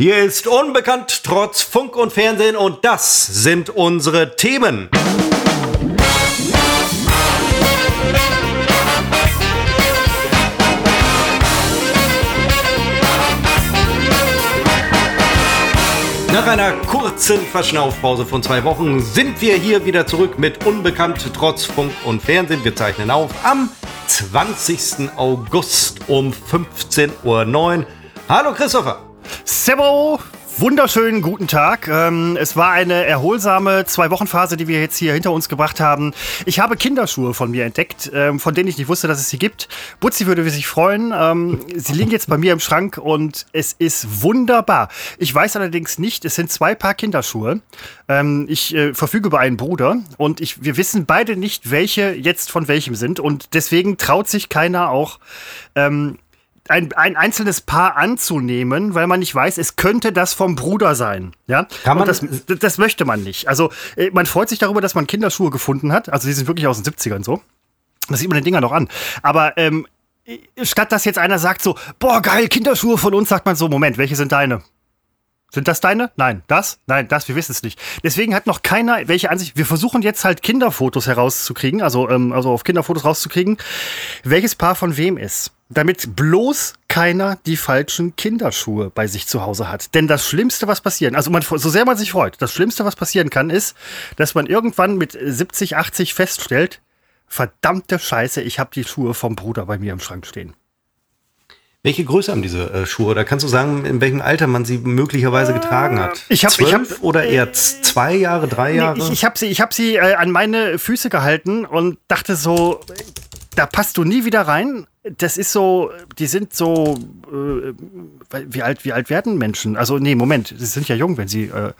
Hier ist Unbekannt trotz Funk und Fernsehen und das sind unsere Themen. Nach einer kurzen Verschnaufpause von zwei Wochen sind wir hier wieder zurück mit Unbekannt trotz Funk und Fernsehen. Wir zeichnen auf am 20. August um 15.09 Uhr. Hallo Christopher. Servo, wunderschönen guten Tag. Ähm, es war eine erholsame Zwei-Wochen-Phase, die wir jetzt hier hinter uns gebracht haben. Ich habe Kinderschuhe von mir entdeckt, ähm, von denen ich nicht wusste, dass es sie gibt. Butzi würde sich freuen. Ähm, sie liegen jetzt bei mir im Schrank und es ist wunderbar. Ich weiß allerdings nicht, es sind zwei Paar Kinderschuhe. Ich äh, verfüge über einen Bruder und ich, wir wissen beide nicht, welche jetzt von welchem sind und deswegen traut sich keiner auch ähm, ein, ein einzelnes Paar anzunehmen, weil man nicht weiß, es könnte das vom Bruder sein. Ja, Kann man das, das möchte man nicht. Also äh, man freut sich darüber, dass man Kinderschuhe gefunden hat. Also die sind wirklich aus den 70ern so. Das sieht man den Dinger noch an. Aber ähm, statt dass jetzt einer sagt so, boah geil, Kinderschuhe von uns, sagt man so, Moment, welche sind deine? Sind das deine? Nein. Das? Nein, das, wir wissen es nicht. Deswegen hat noch keiner welche Ansicht. Wir versuchen jetzt halt Kinderfotos herauszukriegen, also, ähm, also auf Kinderfotos rauszukriegen, welches Paar von wem ist. Damit bloß keiner die falschen Kinderschuhe bei sich zu Hause hat. Denn das Schlimmste, was passieren, also man, so sehr man sich freut, das Schlimmste, was passieren kann, ist, dass man irgendwann mit 70, 80 feststellt, verdammte Scheiße, ich habe die Schuhe vom Bruder bei mir im Schrank stehen. Welche Größe haben diese äh, Schuhe? Da kannst du sagen, in welchem Alter man sie möglicherweise getragen hat? Ich hab- Zwölf ich hab- oder eher zwei Jahre, drei Nee, Jahre? ich ich habe sie, ich hab sie äh, an meine Füße gehalten und dachte so, da passt du nie wieder rein. Das ist so, die sind so, äh, wie alt, wie alt werden Menschen? Also nee, Moment, sie sind ja jung, wenn sie. Äh,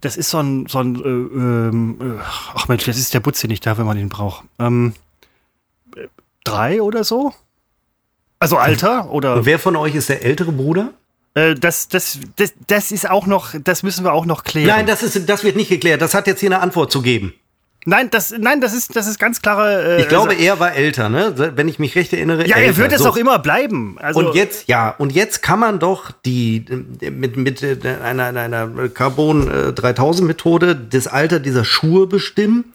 das ist so ein, so ein, äh, ähm, äh, ach Mensch, jetzt ist der Butze nicht da, wenn man ihn braucht. Ähm, äh, drei oder so? Also Alter oder? Und wer von euch ist der ältere Bruder? Äh, das, das, das, das ist auch noch, das müssen wir auch noch klären. Nein, das, ist, das wird nicht geklärt. Das hat jetzt hier eine Antwort zu geben. Nein, das, nein, das ist, das ist ganz klare. Äh, Ich glaube, also- er war älter, ne? Wenn ich mich recht erinnere. ja, er älter. wird es So. auch immer bleiben. Also, Und jetzt, ja, und jetzt kann man doch die äh, mit, mit äh, einer, einer Carbon äh, 3000 Methode das Alter dieser Schuhe bestimmen.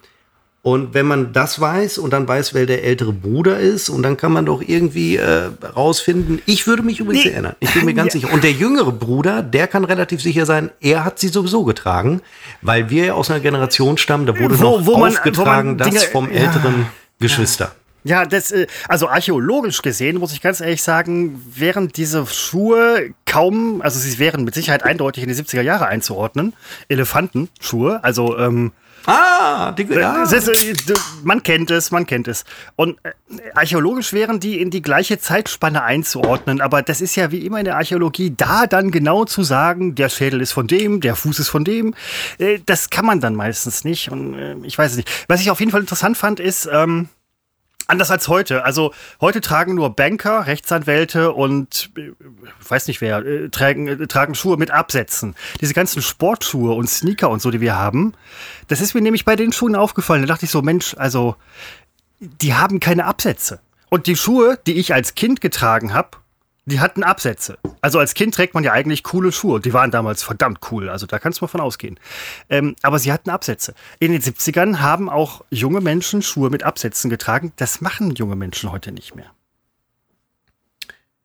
Und wenn man das weiß und dann weiß, wer der ältere Bruder ist, und dann kann man doch irgendwie äh, rausfinden. Ich würde mich übrigens Nee. erinnern. Ich bin mir ganz Ja. sicher. Und der jüngere Bruder, der kann relativ sicher sein, er hat sie sowieso getragen, weil wir ja aus einer Generation stammen, da wurde Wo- noch wo man- aufgetragen, das vom ja. älteren Geschwister. ja, das, äh, also archäologisch gesehen, muss ich ganz ehrlich sagen, wären diese Schuhe kaum, also sie wären mit Sicherheit eindeutig in die 70er Jahre einzuordnen. Elefantenschuhe, also, ähm, Ah, die, ja. Es ist, äh, man kennt es, man kennt es. Und äh, archäologisch wären die in die gleiche Zeitspanne einzuordnen, aber das ist ja wie immer in der Archäologie, da dann genau zu sagen, der Schädel ist von dem, der Fuß ist von dem, äh, das kann man dann meistens nicht. Und äh, ich weiß es nicht. Was ich auf jeden Fall interessant fand, ist, ähm, Anders als heute. Also heute tragen nur Banker, Rechtsanwälte und äh, weiß nicht wer, äh, tragen, äh, tragen Schuhe mit Absätzen. Diese ganzen Sportschuhe und Sneaker und so, die wir haben, das ist mir nämlich bei den Schuhen aufgefallen. Da dachte ich so, Mensch, also die haben keine Absätze. Und die Schuhe, die ich als Kind getragen habe, die hatten Absätze. Also als Kind trägt man ja eigentlich coole Schuhe. Die waren damals verdammt cool. Also da kannst du mal von ausgehen. Ähm, aber sie hatten Absätze. In den 70ern haben auch junge Menschen Schuhe mit Absätzen getragen. Das machen junge Menschen heute nicht mehr.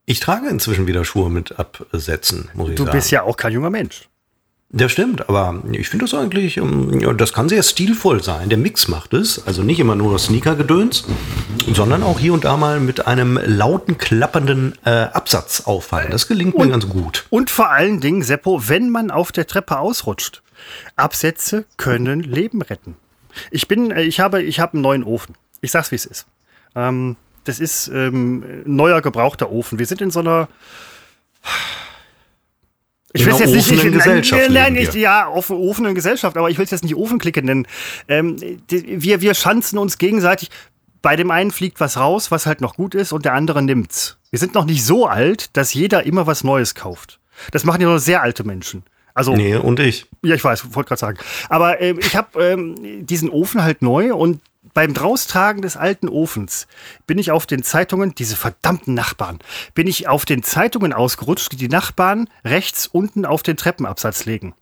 Ich trage inzwischen wieder Schuhe mit Absätzen, muss ich Du sagen. bist ja auch kein junger Mensch. Das stimmt, aber ich finde das eigentlich, ähm, das kann sehr stilvoll sein. Der Mix macht es. Also nicht immer nur das Sneaker-Gedöns, sondern auch hier und da mal mit einem lauten, klappernden äh, Absatz auffallen. Das gelingt mir ganz gut. Und vor allen Dingen, Seppo, wenn man auf der Treppe ausrutscht. Absätze können Leben retten. Ich bin, äh, ich habe, ich habe einen neuen Ofen. Ich sag's, wie es ist. Ähm, das ist ähm, neuer gebrauchter Ofen. Wir sind in so einer In einer offenen Gesellschaft Nein, nein leben nicht, wir. ja, offen, offene Gesellschaft, aber ich will es jetzt nicht Ofenklicke nennen. Ähm, die, wir, wir schanzen uns gegenseitig. Bei dem einen fliegt was raus, was halt noch gut ist, und der andere nimmt's. Wir sind noch nicht so alt, dass jeder immer was Neues kauft. Das machen ja nur sehr alte Menschen. Also nee, und ich. Ja, ich weiß, wollte gerade sagen. Aber ähm, ich habe ähm, diesen Ofen halt neu und beim Draustragen des alten Ofens bin ich auf den Zeitungen, diese verdammten Nachbarn, bin ich auf den Zeitungen ausgerutscht, die die Nachbarn rechts unten auf den Treppenabsatz legen.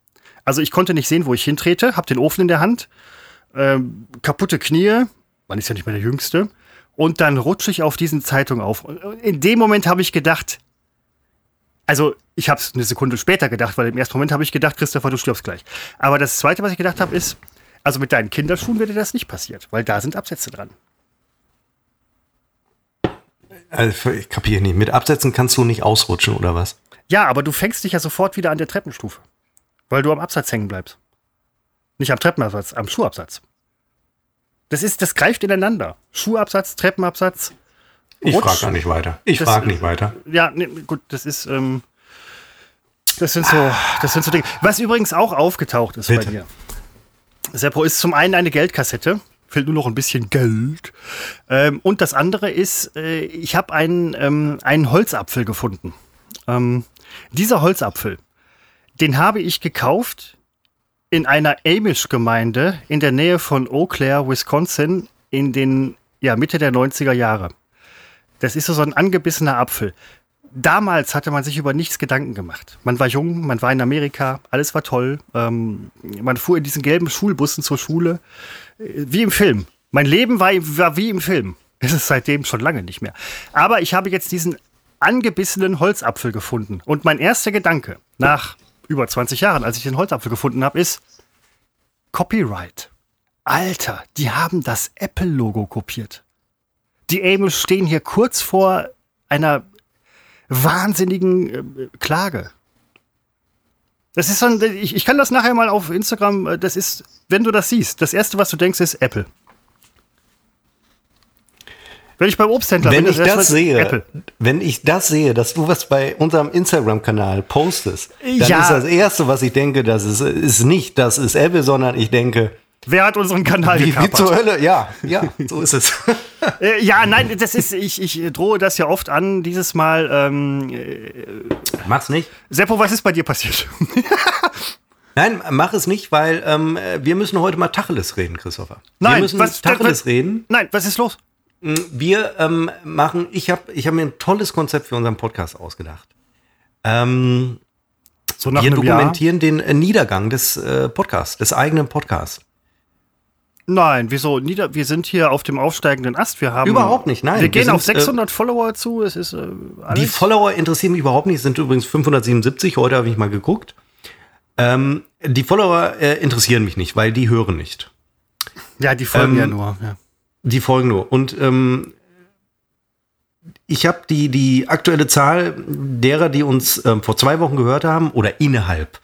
Also ich konnte nicht sehen, wo ich hintrete, habe den Ofen in der Hand, ähm, kaputte Knie, man ist ja nicht mehr der Jüngste, und dann rutsche ich auf diesen Zeitung auf. Und in dem Moment habe ich gedacht, also ich habe es eine Sekunde später gedacht, weil im ersten Moment habe ich gedacht, Christopher, du stirbst gleich. Aber das Zweite, was ich gedacht habe, ist, also mit deinen Kinderschuhen wäre das nicht passiert, weil da sind Absätze dran. Also ich kapiere nicht. Mit Absätzen kannst du nicht ausrutschen oder was? Ja, aber du fängst dich ja sofort wieder an der Treppenstufe, weil du am Absatz hängen bleibst. Nicht am Treppenabsatz, am Schuhabsatz. Das ist, das greift ineinander. Schuhabsatz, Treppenabsatz. Ich frage gar nicht weiter. Ich frage nicht weiter. Ja, nee, gut, das ist, ähm, das sind so, das sind so Dinge. Was übrigens auch aufgetaucht ist Bitte. bei mir. Seppo ist zum einen eine Geldkassette, fehlt nur noch ein bisschen Geld. Ähm, und das andere ist, äh, ich habe einen, ähm, einen Holzapfel gefunden. Ähm, dieser Holzapfel, den habe ich gekauft in einer Amish-Gemeinde in der Nähe von Eau Claire, Wisconsin, in den ja, Mitte der 90er Jahre. Das ist so ein angebissener Apfel. Damals hatte man sich über nichts Gedanken gemacht. Man war jung, man war in Amerika, alles war toll. Ähm, man fuhr in diesen gelben Schulbussen zur Schule, äh, wie im Film. Mein Leben war, war wie im Film. Das ist seitdem schon lange nicht mehr. Aber ich habe jetzt diesen angebissenen Holzapfel gefunden. Und mein erster Gedanke nach über 20 Jahren, als ich den Holzapfel gefunden habe, ist Copyright. Alter, die haben das Apple-Logo kopiert. Die Amish stehen hier kurz vor einer wahnsinnigen äh, Klage. Das ist so ein, ich, ich kann das nachher mal auf Instagram, äh, das ist, wenn du das siehst, das erste, was du denkst, ist Apple. Wenn ich beim Obsthändler wenn bin, ich das, das sehe, Apple. wenn ich das sehe, dass du was bei unserem Instagram-Kanal postest, dann ja. ist das erste, was ich denke, das ist, ist nicht, das ist Apple, sondern ich denke, Wer hat unseren Kanal wie, wie zur Hölle? Ja, ja, so ist es. äh, ja, nein, das ist, ich, ich drohe das ja oft an, dieses Mal. Ähm, äh, Mach's nicht. Seppo, was ist bei dir passiert? Nein, mach es nicht, weil ähm, wir müssen heute mal Tacheles reden, Christopher. Nein, wir müssen was, Tacheles was, reden. Nein, was ist los? Mm, wir ähm, machen, ich habe ich hab mir ein tolles Konzept für unseren Podcast ausgedacht. Ähm, so wir dokumentieren Jahr? den äh, Niedergang des äh, Podcasts, des eigenen Podcasts. Nein, wieso? Nieder wir sind hier auf dem aufsteigenden Ast. Wir haben überhaupt nicht. Nein, wir gehen wir sind, auf 600 äh, Follower zu. Es ist äh, die Follower interessieren mich überhaupt nicht. Es sind übrigens 577. Heute habe ich mal geguckt. Ähm, die Follower äh, interessieren mich nicht, weil die hören nicht. Ja, die folgen ähm, ja nur. Ja. Die folgen nur. Und ähm, ich habe die, die aktuelle Zahl derer, die uns ähm, vor zwei Wochen gehört haben oder innerhalb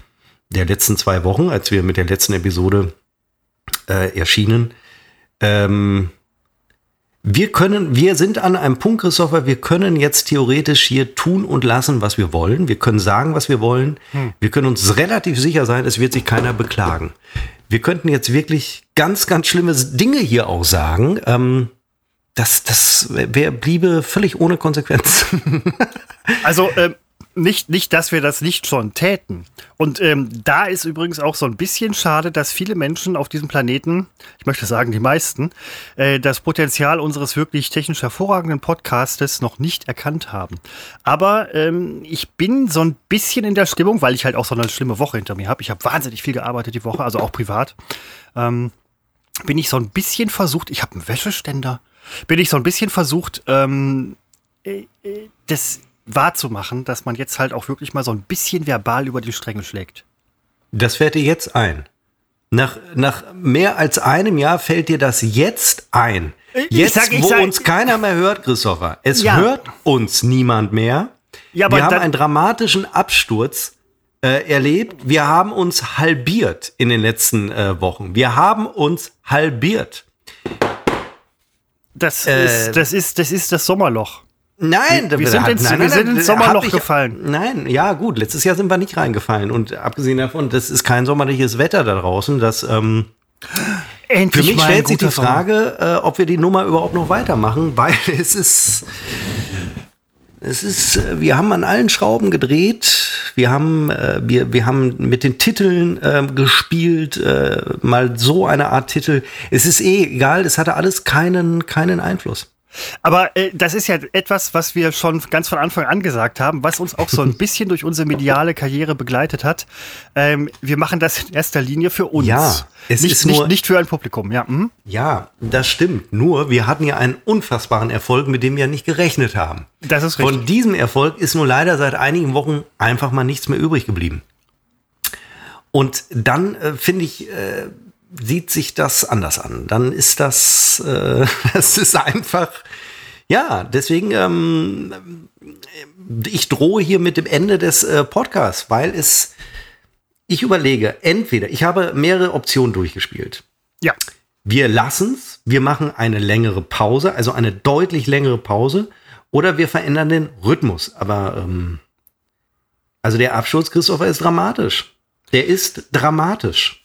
der letzten zwei Wochen, als wir mit der letzten Episode äh, erschienen. Ähm, wir können, wir sind an einem Punkt, Christopher, wir können jetzt theoretisch hier tun und lassen, was wir wollen. Wir können sagen, was wir wollen. Hm. Wir können uns relativ sicher sein, es wird sich keiner beklagen. Wir könnten jetzt wirklich ganz, ganz schlimme Dinge hier auch sagen. Ähm, das, das wär, bliebe völlig ohne Konsequenz. also, ähm, nicht, nicht, dass wir das nicht schon täten. Und ähm, da ist übrigens auch so ein bisschen schade, dass viele Menschen auf diesem Planeten, ich möchte sagen die meisten, äh, das Potenzial unseres wirklich technisch hervorragenden Podcastes noch nicht erkannt haben. Aber ähm, ich bin so ein bisschen in der Stimmung, weil ich halt auch so eine schlimme Woche hinter mir habe. Ich habe wahnsinnig viel gearbeitet die Woche, also auch privat. Ähm, bin ich so ein bisschen versucht, ich habe einen Wäscheständer, bin ich so ein bisschen versucht, ähm, äh, äh das wahrzumachen, dass man jetzt halt auch wirklich mal so ein bisschen verbal über die Stränge schlägt. Das fällt dir jetzt ein. Nach, nach mehr als einem Jahr fällt dir das jetzt ein. Jetzt, sag, wo sag, uns keiner mehr hört, Christopher. Es ja. hört uns niemand mehr. Ja, Wir haben einen dramatischen Absturz äh, erlebt. Wir haben uns halbiert in den letzten äh, Wochen. Wir haben uns halbiert. Das, äh, ist, das, ist, das ist das Sommerloch. Nein, wir, sind, ins, nein, wir sind ins Sommerloch ich, gefallen. Nein, ja gut, letztes Jahr sind wir nicht reingefallen. Und abgesehen davon, das ist kein sommerliches Wetter da draußen. Das, ähm, Endlich für mich stellt sich die Frage, äh, ob wir die Nummer überhaupt noch weitermachen, weil es ist Es ist, äh, wir haben an allen Schrauben gedreht. Wir haben, äh, wir, wir haben mit den Titeln äh, gespielt, äh, mal so eine Art Titel. Es ist eh egal, es hatte alles keinen, keinen Einfluss. Aber äh, das ist ja etwas, was wir schon ganz von Anfang an gesagt haben, was uns auch so ein bisschen durch unsere mediale Karriere begleitet hat. Ähm, wir machen das in erster Linie für uns. Ja, es nicht, ist nur, nicht, nicht für ein Publikum. Ja, mhm. ja, das stimmt. Nur, wir hatten ja einen unfassbaren Erfolg, mit dem wir nicht gerechnet haben. Das ist richtig. Von diesem Erfolg ist nur leider seit einigen Wochen einfach mal nichts mehr übrig geblieben. Und dann äh, finde ich, äh, sieht sich das anders an. Dann ist das, äh, das ist einfach, ja, deswegen, ähm, ich drohe hier mit dem Ende des äh, Podcasts, weil es, ich überlege, entweder, ich habe mehrere Optionen durchgespielt. Ja. Wir lassen's, wir machen eine längere Pause, also eine deutlich längere Pause, oder wir verändern den Rhythmus. Aber, ähm, also der Absturz, Christopher, ist dramatisch. Der ist dramatisch.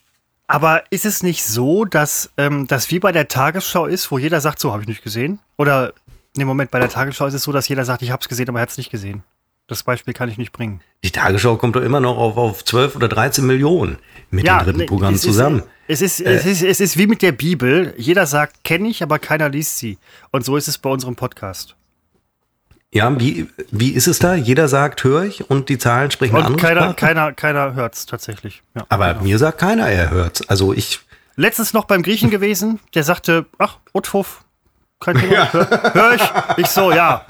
Aber ist es nicht so, dass ähm, das wie bei der Tagesschau ist, wo jeder sagt, so habe ich nicht gesehen? Oder im Moment bei der Tagesschau ist es so, dass jeder sagt, ich habe es gesehen, aber er hat es nicht gesehen. Das Beispiel kann ich nicht bringen. Die Tagesschau kommt doch immer noch auf, auf 12 oder 13 Millionen mit ja, dem dritten Programm es zusammen. Ist, es, ist, äh, es, ist, es ist wie mit der Bibel. Jeder sagt, kenne ich, aber keiner liest sie. Und so ist es bei unserem Podcast. Ja, wie, wie ist es da? Jeder sagt, höre ich und die Zahlen sprechen und keiner, Sprache? keiner, keiner hört es tatsächlich. Ja, Aber genau. mir sagt keiner, er hört Also ich. Letztens noch beim Griechen gewesen, der sagte, ach, Utfuf, kein Thema, ja. hör, hör ich. Ich so, ja.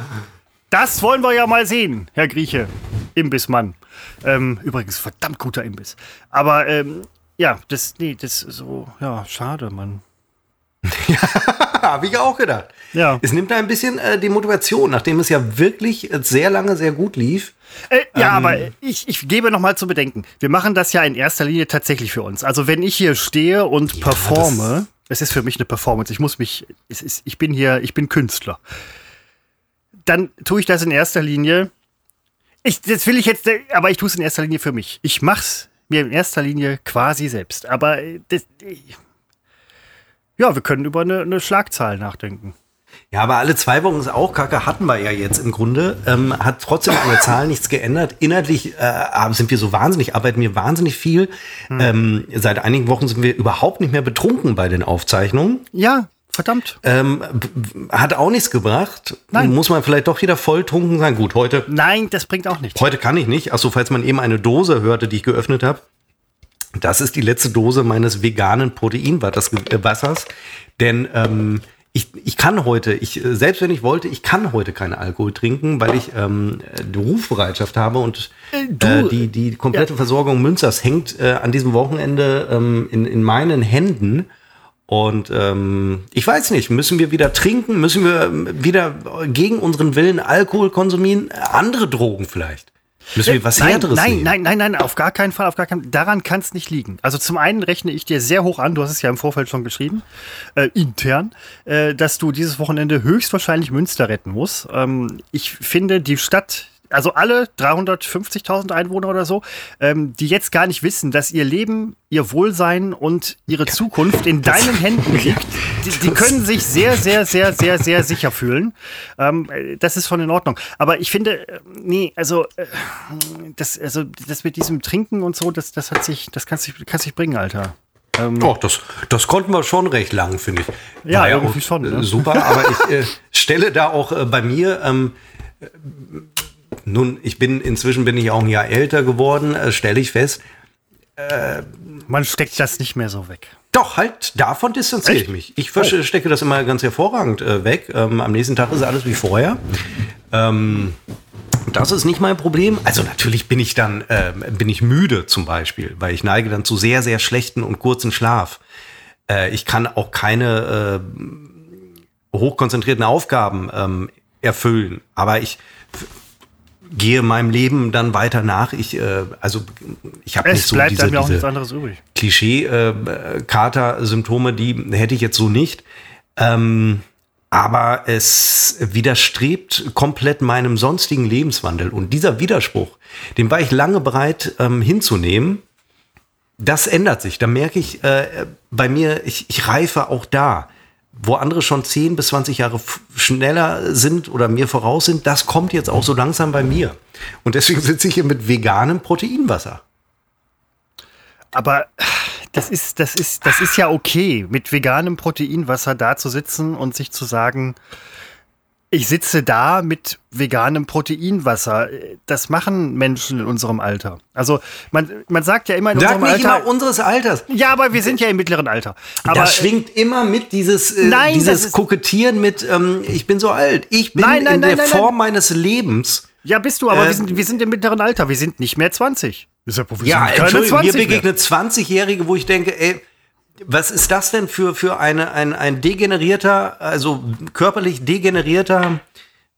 Das wollen wir ja mal sehen, Herr Grieche. Imbissmann. Ähm, übrigens, verdammt guter Imbiss. Aber ähm, ja, das, nee, das ist so, ja, schade, Mann. Ja, habe ich auch gedacht. Ja. Es nimmt da ein bisschen äh, die Motivation, nachdem es ja wirklich äh, sehr lange sehr gut lief. Äh, ja, ähm, aber ich, ich gebe noch mal zu bedenken, wir machen das ja in erster Linie tatsächlich für uns. Also wenn ich hier stehe und ja, performe, es ist für mich eine Performance. Ich muss mich, es ist, ich bin hier, ich bin Künstler. Dann tue ich das in erster Linie. Ich, das will ich jetzt, aber ich tue es in erster Linie für mich. Ich mach's mir in erster Linie quasi selbst. Aber äh, das, ja, wir können über eine, eine Schlagzahl nachdenken. Ja, aber alle zwei Wochen ist auch kacke, hatten wir ja jetzt im Grunde. Ähm, hat trotzdem an der Zahl nichts geändert. Inhaltlich äh, sind wir so wahnsinnig, arbeiten wir wahnsinnig viel. Hm. Ähm, seit einigen Wochen sind wir überhaupt nicht mehr betrunken bei den Aufzeichnungen. Ja, verdammt. Ähm, hat auch nichts gebracht. Nein. Muss man vielleicht doch wieder volltrunken sein. Gut, heute. Nein, das bringt auch nichts. Heute kann ich nicht. Achso, falls man eben eine Dose hörte, die ich geöffnet habe. Das ist die letzte Dose meines veganen Proteinwassers. Denn ähm, ich, ich kann heute, ich, selbst wenn ich wollte, ich kann heute keinen Alkohol trinken, weil ich ähm, die Rufbereitschaft habe und äh, äh, die, die komplette ja. Versorgung Münzers hängt äh, an diesem Wochenende ähm, in, in meinen Händen. Und ähm, ich weiß nicht, müssen wir wieder trinken? Müssen wir wieder gegen unseren Willen Alkohol konsumieren? Andere Drogen vielleicht? Müssen wir was nein, Härteres nein, nein, nein, nein, nein, auf gar keinen Fall, auf gar keinen Daran kann es nicht liegen. Also zum einen rechne ich dir sehr hoch an, du hast es ja im Vorfeld schon geschrieben, äh, intern, äh, dass du dieses Wochenende höchstwahrscheinlich Münster retten musst. Ähm, ich finde, die Stadt also alle 350.000 Einwohner oder so, ähm, die jetzt gar nicht wissen, dass ihr Leben, ihr Wohlsein und ihre Zukunft in deinen Händen liegt, die, die, können sich sehr, sehr, sehr, sehr, sehr sicher fühlen. Ähm, das ist schon in Ordnung. Aber ich finde, äh, nee, also äh, das, also das mit diesem Trinken und so, das, das hat sich, das kannst du kannst dich bringen, Alter. Ähm, Doch, das, das konnten wir schon recht lang, finde ich. Ja, ja irgendwie schon. Ne? Super, aber ich äh, stelle da auch äh, bei mir ähm, nun, ich bin, inzwischen bin ich auch ein Jahr älter geworden, äh, stelle ich fest. Äh, Man steckt das nicht mehr so weg. Doch, halt, davon distanziere ich mich. Ich oh. stecke das immer ganz hervorragend äh, weg. Ähm, am nächsten Tag ist alles wie vorher. Ähm, das ist nicht mein Problem. Also natürlich bin ich dann, äh, bin ich müde zum Beispiel, weil ich neige dann zu sehr, sehr schlechten und kurzen Schlaf. Äh, ich kann auch keine äh, hochkonzentrierten Aufgaben ähm, erfüllen. Aber ich gehe meinem Leben dann weiter nach. Ich, äh, also ich habe nicht so bleibt diese, auch nichts anderes übrig. Klischee-Kater-Symptome, äh, die hätte ich jetzt so nicht. Ähm, aber es widerstrebt komplett meinem sonstigen Lebenswandel. Und dieser Widerspruch, den war ich lange bereit ähm, hinzunehmen. Das ändert sich. Da merke ich äh, bei mir, ich, ich reife auch da. Wo andere schon 10 bis 20 Jahre schneller sind oder mir voraus sind, das kommt jetzt auch so langsam bei mir. Und deswegen sitze ich hier mit veganem Proteinwasser. Aber das ist, das ist, das ist ja okay, mit veganem Proteinwasser da zu sitzen und sich zu sagen, ich sitze da mit veganem Proteinwasser. Das machen Menschen in unserem Alter. Also man, man sagt ja immer in Sag unserem nicht Alter. immer unseres Alters. Ja, aber wir sind ja im mittleren Alter. Aber das schwingt immer mit dieses, äh, Nein, dieses ist- Kokettieren mit, ähm, ich bin so alt. Ich bin Nein, nein, in der nein, Form meines Lebens. ja, bist du, aber äh, wir, sind, wir sind im mittleren Alter. Wir sind nicht mehr 20. Wir sind Ja, keine Entschuldigung, mir 20 mehr. begegnet 20-Jährige, wo ich denke, ey, was ist das denn für, für eine, ein, ein degenerierter, also körperlich degenerierter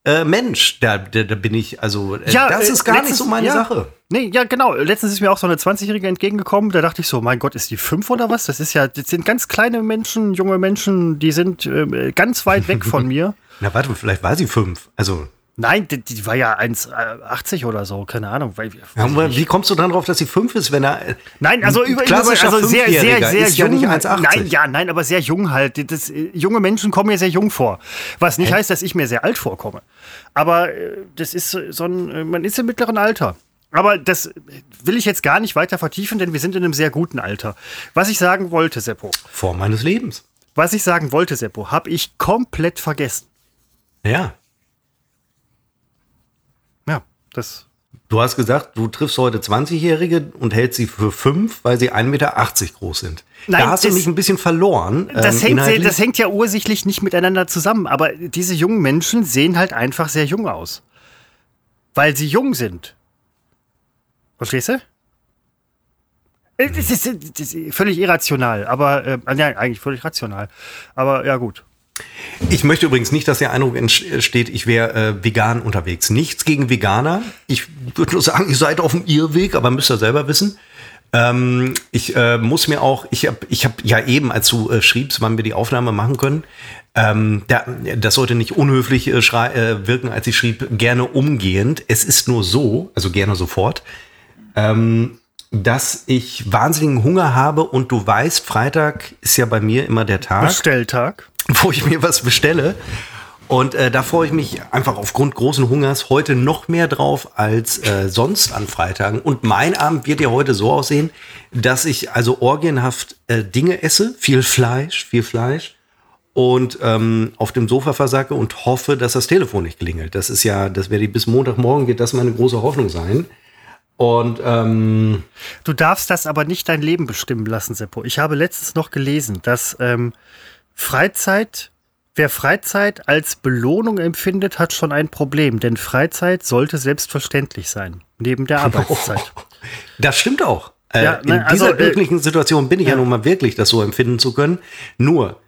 äh, Mensch? Da, da, da bin ich, also, äh, Ja, das äh, ist gar nicht letztens- so meine ja. Sache. Nee, ja, genau. Letztens ist mir auch so eine 20-Jährige entgegengekommen. Da dachte ich so, mein Gott, ist die fünf oder was? Das ist ja, das sind ganz kleine Menschen, junge Menschen, die sind äh, ganz weit weg von mir. Na, warte, vielleicht war sie fünf. Also, Nein, die, die war ja 1,80 oder so, keine Ahnung. Ja, wie kommst du dann drauf, dass sie fünf ist, wenn er. äh, Nein, also über, klassischer also sehr, sehr, sehr ist jung. ja nicht 1,80. nein, ja, nein, aber sehr jung halt. Das, äh, junge Menschen kommen mir sehr jung vor. Was nicht heißt, dass ich mir sehr alt vorkomme. Aber äh, das ist äh, so ein, äh, man ist im mittleren Alter. Aber das äh, will ich jetzt gar nicht weiter vertiefen, denn wir sind in einem sehr guten Alter. Was ich sagen wollte, Seppo, Form meines Lebens. was ich sagen wollte, Seppo, habe ich komplett vergessen. Ja. Das. Du hast gesagt, du triffst heute 20-Jährige und hältst sie für fünf, weil sie 1,80 Meter groß sind. Nein, da hast du das- mich ein bisschen verloren. Das, ähm, hängt, sehr, das hängt ja ursächlich nicht miteinander zusammen, aber diese jungen Menschen sehen halt einfach sehr jung aus. Weil sie jung sind. Verstehst du? Äh, Das ist, das ist völlig irrational, aber äh, ja, eigentlich völlig rational. Aber ja, gut. Ich möchte übrigens nicht, dass der Eindruck entsteht, ich wäre äh, vegan unterwegs. Nichts gegen Veganer. Ich würde nur sagen, ihr seid auf dem Irrweg, aber müsst ihr selber wissen. Ähm, ich äh, muss mir auch, ich habe ich hab ja eben, als du äh, schriebst, wann wir die Aufnahme machen können, ähm, da, das sollte nicht unhöflich äh, äh, wirken, als ich schrieb, gerne umgehend. Es ist nur so, also gerne sofort, ähm, dass ich wahnsinnigen Hunger habe und du weißt, Freitag ist ja bei mir immer der Tag Bestelltag. wo ich mir was bestelle. Und äh, da freue ich mich einfach aufgrund großen Hungers heute noch mehr drauf als äh, sonst an Freitagen. Und mein Abend wird ja heute so aussehen, dass ich also orgienhaft äh, Dinge esse, viel Fleisch, viel Fleisch und ähm, auf dem Sofa versacke und hoffe, dass das Telefon nicht klingelt. Das ist ja, das werde ich bis Montagmorgen wird das meine große Hoffnung sein. Und ähm, Du darfst das aber nicht dein Leben bestimmen lassen, Seppo. Ich habe letztens noch gelesen, dass ähm, Freizeit, wer Freizeit als Belohnung empfindet, hat schon ein Problem. Denn Freizeit sollte selbstverständlich sein, neben der Arbeitszeit. Das stimmt auch. Äh, Ja, nein, in also, dieser äh, glücklichen Situation bin ich ja. nun mal wirklich, das so empfinden zu können. Nur,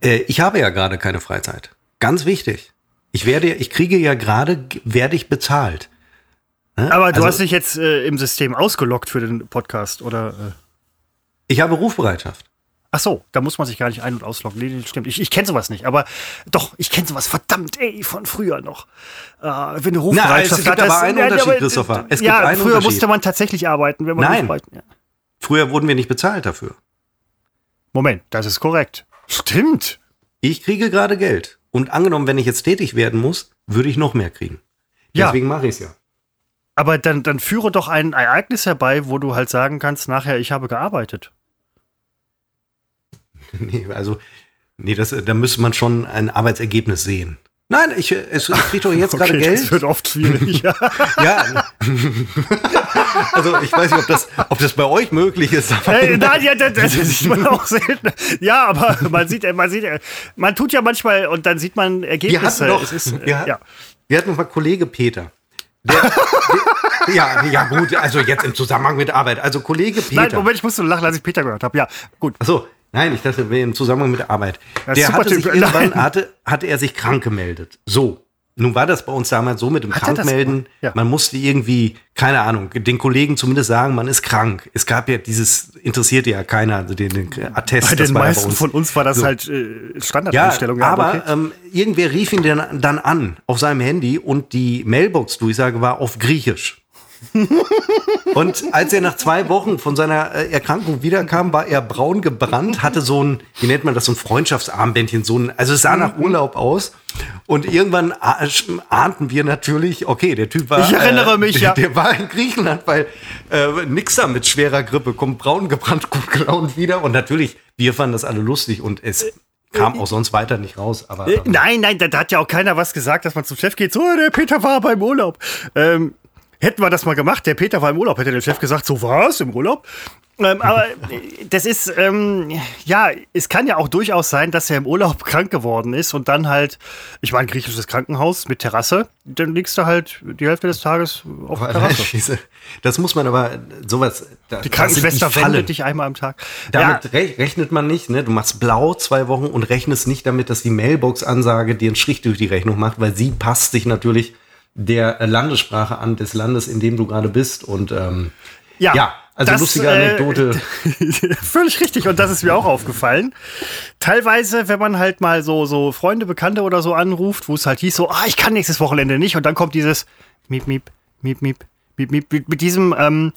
äh, ich habe ja gerade keine Freizeit. Ganz wichtig. Ich werde, ich kriege ja gerade, werde ich bezahlt. Aber du Also, hast dich jetzt äh, im System ausgelockt für den Podcast, oder? Äh? Ich habe Rufbereitschaft. Ach so, da muss man sich gar nicht ein- und ausloggen. Nee, stimmt. Ich, ich kenne sowas nicht. Aber doch, ich kenne sowas verdammt, ey, von früher noch. Äh, wenn du Rufbereitschaft es gibt aber einen Ja, Unterschied, aber, Christopher. Es gibt ja, einen früher musste man tatsächlich arbeiten, wenn man Nein. Rufbereit- ja. Früher wurden wir nicht bezahlt dafür. Moment, das ist korrekt. Stimmt. Ich kriege gerade Geld. Und angenommen, wenn ich jetzt tätig werden muss, würde ich noch mehr kriegen. Ja. Deswegen mache ich es ja. Aber dann, dann führe doch ein Ereignis herbei, wo du halt sagen kannst, nachher, ich habe gearbeitet. Nee, also, nee, das, da müsste man schon ein Arbeitsergebnis sehen. Nein, ich, es, ich kriege doch jetzt gerade Geld. das wird oft schwierig. ja. Ja. also ich weiß nicht, ob das, ob das bei euch möglich ist. Äh, nein, ja, das, das sieht man auch selten. Ja, aber man sieht, man sieht, man tut ja manchmal und dann sieht man wir Ergebnisse. hatten doch, Es ist, äh, wir, hatten- ja. wir hatten noch mal Kollege Peter. Der, der, ja, ja gut, also jetzt im Zusammenhang mit Arbeit. Also Kollege Peter. Nein, Moment, ich musste lachen, als ich Peter gehört habe. Ja, gut. Achso, nein, ich dachte, wir im Zusammenhang mit der Arbeit. Ja, der hatte sich irgendwann, hatte, hatte er sich krank gemeldet. So. Nun war das bei uns damals so mit dem Hat Krankmelden. Ja. Man musste irgendwie, keine Ahnung, den Kollegen zumindest sagen, man ist krank. Es gab ja dieses, interessierte ja keiner, also den, den Attest. Bei das den war ja meisten von uns war das So. halt äh, Ja, Standardeinstellung. aber okay. ähm, irgendwer rief ihn dann, dann an auf seinem Handy und die Mailbox-Durchsage war auf Griechisch. Und als er nach zwei Wochen von seiner äh, Erkrankung wiederkam, war er braun gebrannt, hatte so ein, wie nennt man das, so ein Freundschaftsarmbändchen, so ein, also es sah nach Urlaub aus. Und irgendwann ah- ahnten wir natürlich, okay, der Typ war. Ich erinnere mich, der, ja. Der war in Griechenland, weil äh, nix da mit schwerer Grippe, kommt braun gebrannt, gut gelaunt wieder. Und natürlich, wir fanden das alle lustig und es kam auch sonst weiter nicht raus. Aber, Äh, aber Nein, nein, da, da hat ja auch keiner was gesagt, dass man zum Chef geht. So, der Peter war beim Urlaub. Ähm, hätten wir das mal gemacht, der Peter war im Urlaub, hätte der Chef gesagt, so was im Urlaub. Ähm, aber äh, das ist, ähm, ja, es kann ja auch durchaus sein, dass er im Urlaub krank geworden ist und dann halt, ich meine, griechisches Krankenhaus mit Terrasse, dann liegst du halt die Hälfte des Tages auf der Terrasse. Das muss man aber sowas. da- Die Krankenschwester wendet dich einmal am Tag. Damit re rechnet man nicht, ne? Du machst blau zwei Wochen und rechnest nicht damit, dass die Mailbox-Ansage dir einen Strich durch die Rechnung macht, weil sie passt sich natürlich der äh, Landessprache an des Landes, in dem du gerade bist. Und ähm, Ja, ja, also das, lustige äh, Anekdote. Völlig richtig und das ist mir auch aufgefallen. Teilweise, wenn man halt mal so, so Freunde, Bekannte oder so anruft, wo es halt hieß so, ah, ich kann nächstes Wochenende nicht und dann kommt dieses Miep, Miep, Miep, Miep, Miep, Miep, mit, mit diesem ähm,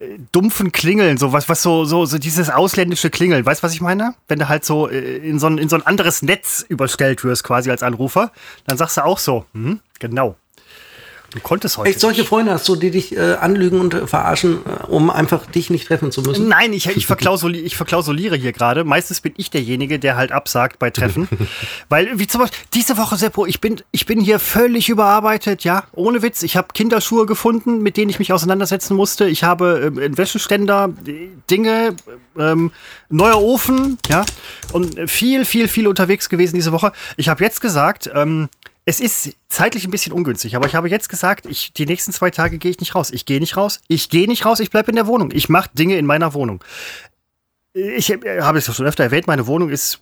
äh, dumpfen Klingeln, so was, was so, so, so dieses ausländische Klingeln. Weißt du, was ich meine? Wenn du halt so äh, in so ein, in so ein anderes Netz überstellt wirst, quasi als Anrufer, dann sagst du auch so, hm, genau. Du konntest heute. Echt, solche Freunde hast du, die dich äh, anlügen und äh, verarschen, äh, um einfach dich nicht treffen zu müssen? Nein, ich, ich, verklausuli ich verklausuliere hier gerade. Meistens bin ich derjenige, der halt absagt bei Treffen. Weil, wie zum Beispiel, diese Woche, Seppo, ich bin, ich bin hier völlig überarbeitet, ja, ohne Witz. Ich habe Kinderschuhe gefunden, mit denen ich mich auseinandersetzen musste. Ich habe ähm, Wäscheständer, äh, Dinge, ähm, neuer Ofen, ja, und äh, viel, viel, viel unterwegs gewesen diese Woche. Ich habe jetzt gesagt, ähm, es ist zeitlich ein bisschen ungünstig, aber ich habe jetzt gesagt, ich, die nächsten zwei Tage gehe ich nicht raus. Ich gehe nicht raus, ich gehe nicht raus, ich bleibe in der Wohnung. Ich mache Dinge in meiner Wohnung. Ich äh, habe es ja schon öfter erwähnt, meine Wohnung ist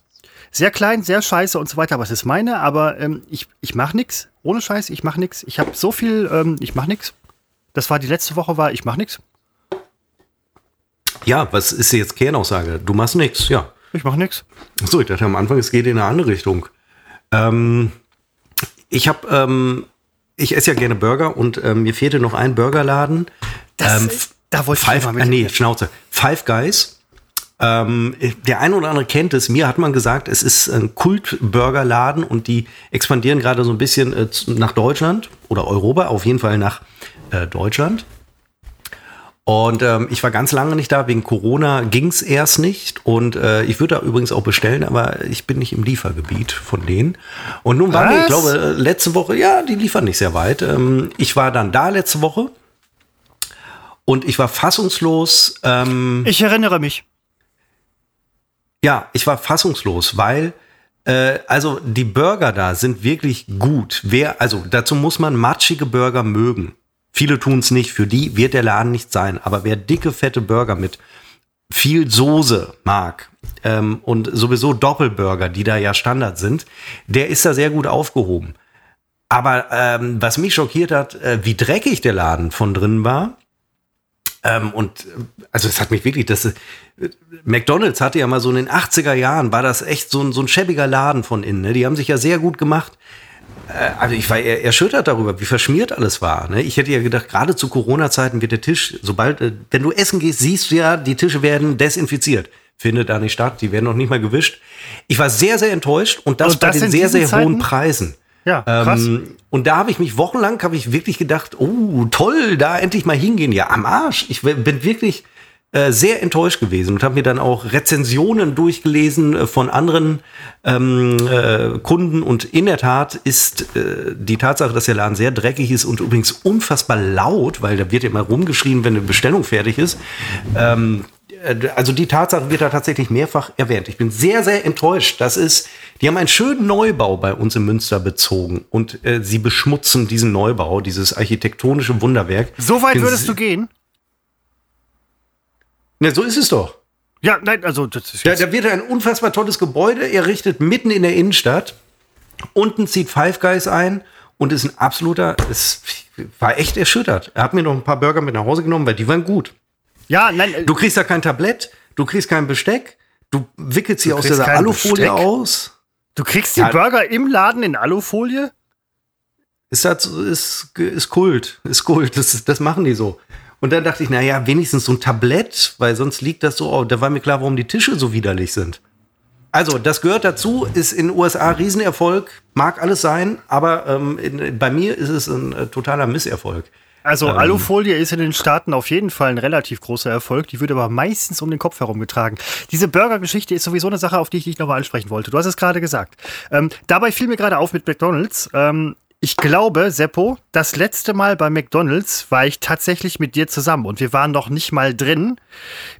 sehr klein, sehr scheiße und so weiter, aber es ist meine, aber ähm, ich, ich mache nichts. Ohne Scheiß, ich mache nichts. Ich habe so viel, ähm, ich mache nichts. Das war die letzte Woche, war ich mache nichts. Ja, was ist jetzt Kernaussage? Du machst nichts, ja. Ich mache nichts. So, ich dachte am Anfang, es geht in eine andere Richtung. Ähm, ich habe, ähm, ich esse ja gerne Burger und ähm, mir fehlte noch ein Burgerladen. Das, Ähm, da wollte ich Five, mal äh, mit. nee, Schnauze. Five Guys. Ähm, der eine oder andere kennt es. Mir hat man gesagt, es ist ein Kult-Burgerladen und die expandieren gerade so ein bisschen äh, nach Deutschland oder Europa, auf jeden Fall nach äh, Deutschland. Und ähm, ich war ganz lange nicht da, wegen Corona ging's erst nicht. Und äh, ich würde da übrigens auch bestellen, aber ich bin nicht im Liefergebiet von denen. Und nun waren wir, ich glaube, äh, letzte Woche, ja, die liefern nicht sehr weit. Ähm, ich war dann da letzte Woche und ich war fassungslos. Ähm, Ich erinnere mich. ja, ich war fassungslos, weil äh, also die Burger da sind wirklich gut. Wer, also dazu muss man matschige Burger mögen. Viele tun es nicht, für die wird der Laden nicht sein. Aber wer dicke, fette Burger mit viel Soße mag ähm, und sowieso Doppelburger, die da ja Standard sind, der ist da sehr gut aufgehoben. Aber ähm, was mich schockiert hat, äh, wie dreckig der Laden von drin war. Ähm, und äh, also es hat mich wirklich, das, äh, McDonalds hatte ja mal so in den 80er Jahren, war das echt so ein, so ein schäbiger Laden von innen. Ne? Die haben sich ja sehr gut gemacht. Äh, also ich war erschüttert darüber, wie verschmiert alles war. Ne? Ich hätte ja gedacht, gerade zu Corona-Zeiten wird der Tisch, sobald, äh, wenn du essen gehst, siehst du ja, die Tische werden desinfiziert. Findet da nicht statt, die werden noch nicht mal gewischt. Ich war sehr, sehr enttäuscht und das, Und das bei den sehr, sehr hohen Zeiten? Preisen. Ja, krass. Ähm, und da habe ich mich wochenlang, habe ich wirklich gedacht, oh, toll, da endlich mal hingehen. Ja, am Arsch. Ich bin wirklich sehr enttäuscht gewesen und habe mir dann auch Rezensionen durchgelesen äh, von anderen ähm, äh, Kunden. Und in der Tat ist äh, die Tatsache, dass der Laden sehr dreckig ist und übrigens unfassbar laut, weil da wird ja immer rumgeschrien, wenn eine Bestellung fertig ist. Ähm, äh, also die Tatsache wird da tatsächlich mehrfach erwähnt. Ich bin sehr, sehr enttäuscht. Das ist, die haben einen schönen Neubau bei uns in Münster bezogen und äh, sie beschmutzen diesen Neubau, dieses architektonische Wunderwerk. So weit würdest du gehen? Ja, so ist es doch. Ja, nein, also das ist Da, da wird ein unfassbar tolles Gebäude errichtet, mitten in der Innenstadt. Unten zieht Five Guys ein und ist ein absoluter, es war echt erschüttert. Er hat mir noch ein paar Burger mit nach Hause genommen, weil die waren gut. ja, nein, äh, Du kriegst da kein Tablett, du kriegst kein Besteck, du wickelst sie Du aus dieser Alufolie Besteck? aus. du kriegst die Ja. Burger im Laden in Alufolie? Ist, das, ist, ist Kult, ist Kult, das, das machen die so. Und dann dachte ich, naja, wenigstens so ein Tablett, weil sonst liegt das so, oh, da war mir klar, warum die Tische so widerlich sind. Also, das gehört dazu, ist in den USA Riesenerfolg, mag alles sein, aber ähm, in, bei mir ist es ein äh, totaler Misserfolg. Also ähm, Alufolie ist in den Staaten auf jeden Fall ein relativ großer Erfolg. Die wird aber meistens um den Kopf herumgetragen. Diese Burger-Geschichte ist sowieso eine Sache, auf die ich dich nochmal ansprechen wollte. Du hast es gerade gesagt. Ähm, dabei fiel mir gerade auf mit McDonald's. Ähm, ich glaube, Seppo, das letzte Mal bei McDonald's war ich tatsächlich mit dir zusammen und wir waren noch nicht mal drin.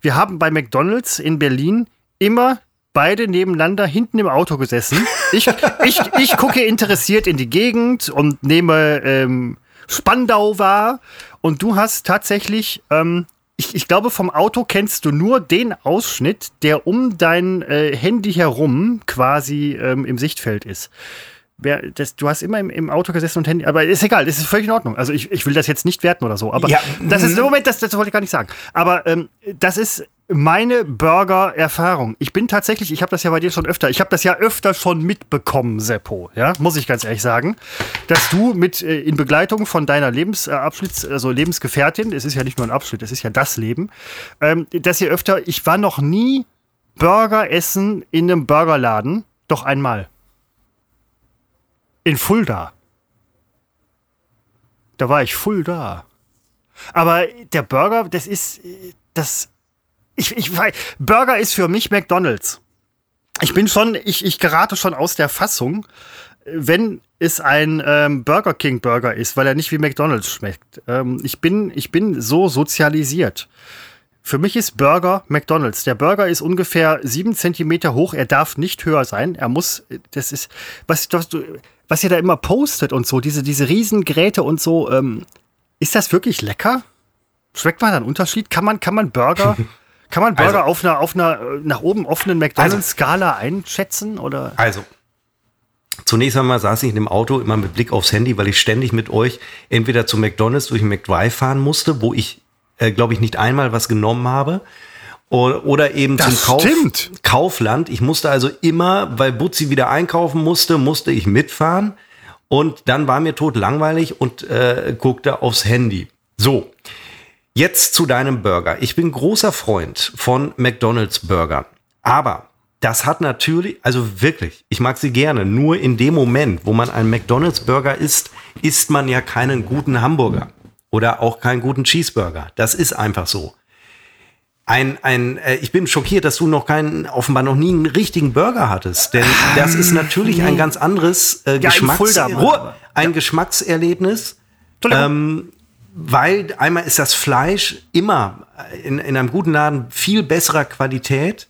Wir haben bei McDonald's in Berlin immer beide nebeneinander hinten im Auto gesessen. Ich, ich, ich gucke interessiert in die Gegend und nehme ähm, Spandau wahr. Und du hast tatsächlich, ähm, ich, ich, glaube, vom Auto kennst du nur den Ausschnitt, der um dein äh, Handy herum quasi ähm, im Sichtfeld ist wer, das, du hast immer im, im, Auto gesessen und Handy, aber ist egal, das ist völlig in Ordnung. Also ich, ich will das jetzt nicht werten oder so, aber ja. das ist im Moment, das, das wollte ich gar nicht sagen. Aber ähm, das ist meine Burger-Erfahrung. Ich bin tatsächlich, ich habe das ja bei dir schon öfter, ich habe das ja öfter schon mitbekommen, Seppo, ja, muss ich ganz ehrlich sagen, dass du mit äh, in Begleitung von deiner Lebensabschnitts, also Lebensgefährtin, es ist ja nicht nur ein Abschnitt, es ist ja das Leben, ähm, dass ihr öfter, ich war noch nie Burger essen in einem Burgerladen, doch einmal. In Fulda. Da war ich full da. Aber der Burger, das ist, das, ich, ich, Burger ist für mich McDonalds. Ich bin schon, ich, ich gerate schon aus der Fassung, wenn es ein ähm, Burger King Burger ist, weil er nicht wie McDonalds schmeckt. Ähm, ich bin, ich bin so sozialisiert. Für mich ist Burger McDonalds. Der Burger ist ungefähr sieben Zentimeter hoch. Er darf nicht höher sein. Er muss, das ist, was, was du, was ihr da immer postet und so, diese, diese Riesengräte und so, ähm, ist das wirklich lecker? Schmeckt man da einen Unterschied? Kann man, kann man Burger, kann man Burger also, auf einer, auf einer äh, nach oben offenen McDonalds-Skala also, einschätzen? Oder? Also, Zunächst einmal saß ich in dem Auto immer mit Blick aufs Handy, weil ich ständig mit euch entweder zu McDonalds durch den McDrive fahren musste, wo ich, äh, glaube ich, nicht einmal was genommen habe. Oder eben das zum Kauf, Kaufland. Ich musste also immer, weil Butzi wieder einkaufen musste, musste ich mitfahren. Und dann war mir tot langweilig und äh, guckte aufs Handy. So, jetzt zu deinem Burger. Ich bin großer Freund von McDonald's Burger. Aber das hat natürlich, also wirklich, ich mag sie gerne. Nur in dem Moment, wo man einen McDonald's Burger isst, isst man ja keinen guten Hamburger oder auch keinen guten Cheeseburger. Das ist einfach so ein, ein, äh, ich bin schockiert, dass du noch keinen, offenbar noch nie einen richtigen Burger hattest. Denn das ist natürlich ein ganz anderes äh, ja, Geschmacks Ruhe, ein ja. Geschmackserlebnis. Ähm, weil einmal ist das Fleisch immer in, in einem guten Laden viel besserer Qualität,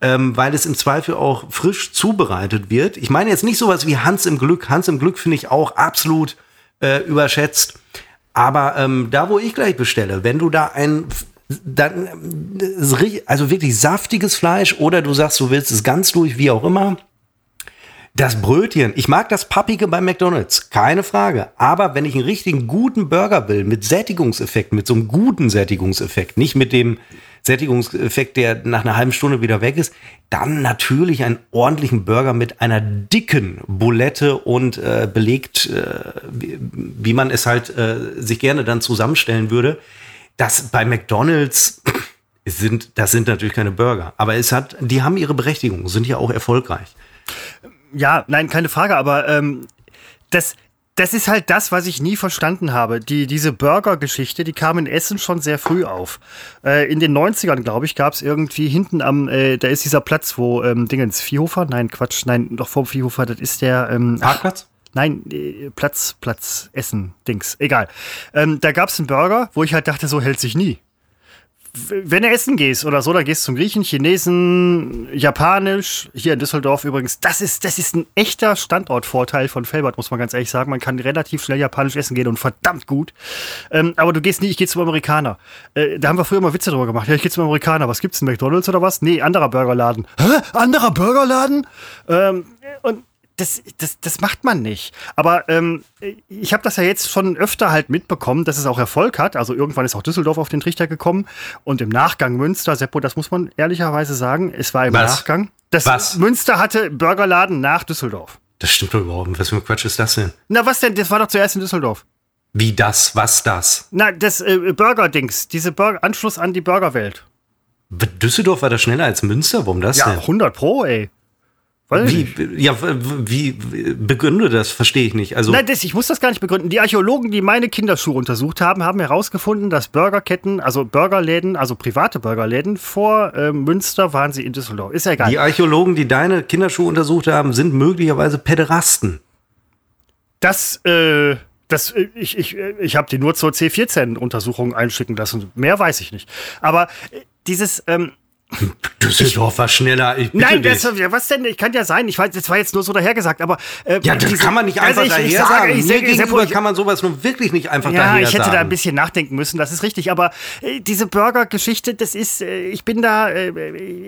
ähm, weil es im Zweifel auch frisch zubereitet wird. Ich meine jetzt nicht sowas wie Hans im Glück. Hans im Glück finde ich auch absolut äh, überschätzt. Aber ähm, da, wo ich gleich bestelle, wenn du da ein dann also wirklich saftiges Fleisch oder du sagst, du willst es ganz durch, wie auch immer. Das Brötchen, ich mag das Pappige bei McDonald's, keine Frage. Aber wenn ich einen richtigen guten Burger will, mit Sättigungseffekt, mit so einem guten Sättigungseffekt, nicht mit dem Sättigungseffekt, der nach einer halben Stunde wieder weg ist, dann natürlich einen ordentlichen Burger mit einer dicken Bulette und äh, belegt, äh, wie, wie, man es halt äh, sich gerne dann zusammenstellen würde das bei McDonalds sind, das sind natürlich keine Burger, aber es hat, die haben ihre Berechtigung, sind ja auch erfolgreich. Ja, nein, keine Frage, aber ähm, das, das ist halt das, was ich nie verstanden habe. Die, diese Burger-Geschichte, die kam in Essen schon sehr früh auf. Äh, in den 90ern, glaube ich, gab es irgendwie hinten am, äh, da ist dieser Platz, wo ähm, Dingens, Viehhofer? Nein, Quatsch, nein, doch vorm Viehhofer, das ist der. Ähm, Parkplatz? Nein, äh, Platz, Platz, Essen, Dings, egal. Ähm, da gab es einen Burger, wo ich halt dachte, so hält sich nie. Wenn du essen gehst oder so, dann gehst du zum Griechen, Chinesen, Japanisch, hier in Düsseldorf übrigens. Das ist, das ist ein echter Standortvorteil von Felbert, muss man ganz ehrlich sagen. Man kann relativ schnell Japanisch essen gehen und verdammt gut. Ähm, aber du gehst nie, ich gehe zum Amerikaner. Äh, da haben wir früher mal Witze drüber gemacht. Ja, ich gehe zum Amerikaner. Was gibt's, ein McDonalds oder was? Nee, anderer Burgerladen. Hä? Anderer Burgerladen? Ähm, und das, das, das macht man nicht. Aber ähm, ich habe das ja jetzt schon öfter halt mitbekommen, dass es auch Erfolg hat. Also irgendwann ist auch Düsseldorf auf den Trichter gekommen und im Nachgang Münster, Seppo, das muss man ehrlicherweise sagen, es war im Was? Nachgang. Das Was? Münster hatte Burgerladen nach Düsseldorf. Das stimmt doch überhaupt nicht. Was für ein Quatsch ist das denn? Na, was denn? Das war doch zuerst in Düsseldorf. Wie das? Was das? Na, das äh, Burger-Dings. Diese Burger Anschluss an die Burgerwelt. Düsseldorf war da schneller als Münster? Warum das Ja, denn? 100 Pro, ey. Weiß Wie, nicht. ja, wie, wie begründe das? Verstehe ich nicht. Also, Nein, das, ich muss das gar nicht begründen. Die Archäologen, die meine Kinderschuhe untersucht haben, haben herausgefunden, dass Burgerketten, also Burgerläden, also private Burgerläden vor äh, Münster waren sie in Düsseldorf. Ist ja egal. die Archäologen, die deine Kinderschuhe untersucht haben, sind möglicherweise Pederasten. Das, äh, das, äh, ich, ich, äh, ich habe die nur zur C14-Untersuchung einschicken lassen. Mehr weiß ich nicht. Aber äh, dieses, ähm, Düsseldorf war schneller. Ich nein, das, ja, was denn? Ich kann ja sein. Ich weiß, das war jetzt nur so dahergesagt, aber. Äh, ja, das diese- kann man nicht also einfach ich, ich daher sage, sagen. Ich Mir gegenüber ich, kann man sowas nun wirklich nicht einfach ja, daher ich hätte sagen. da ein bisschen nachdenken müssen, das ist richtig. Aber äh, diese Burger-Geschichte, das ist, äh, ich bin da. Äh,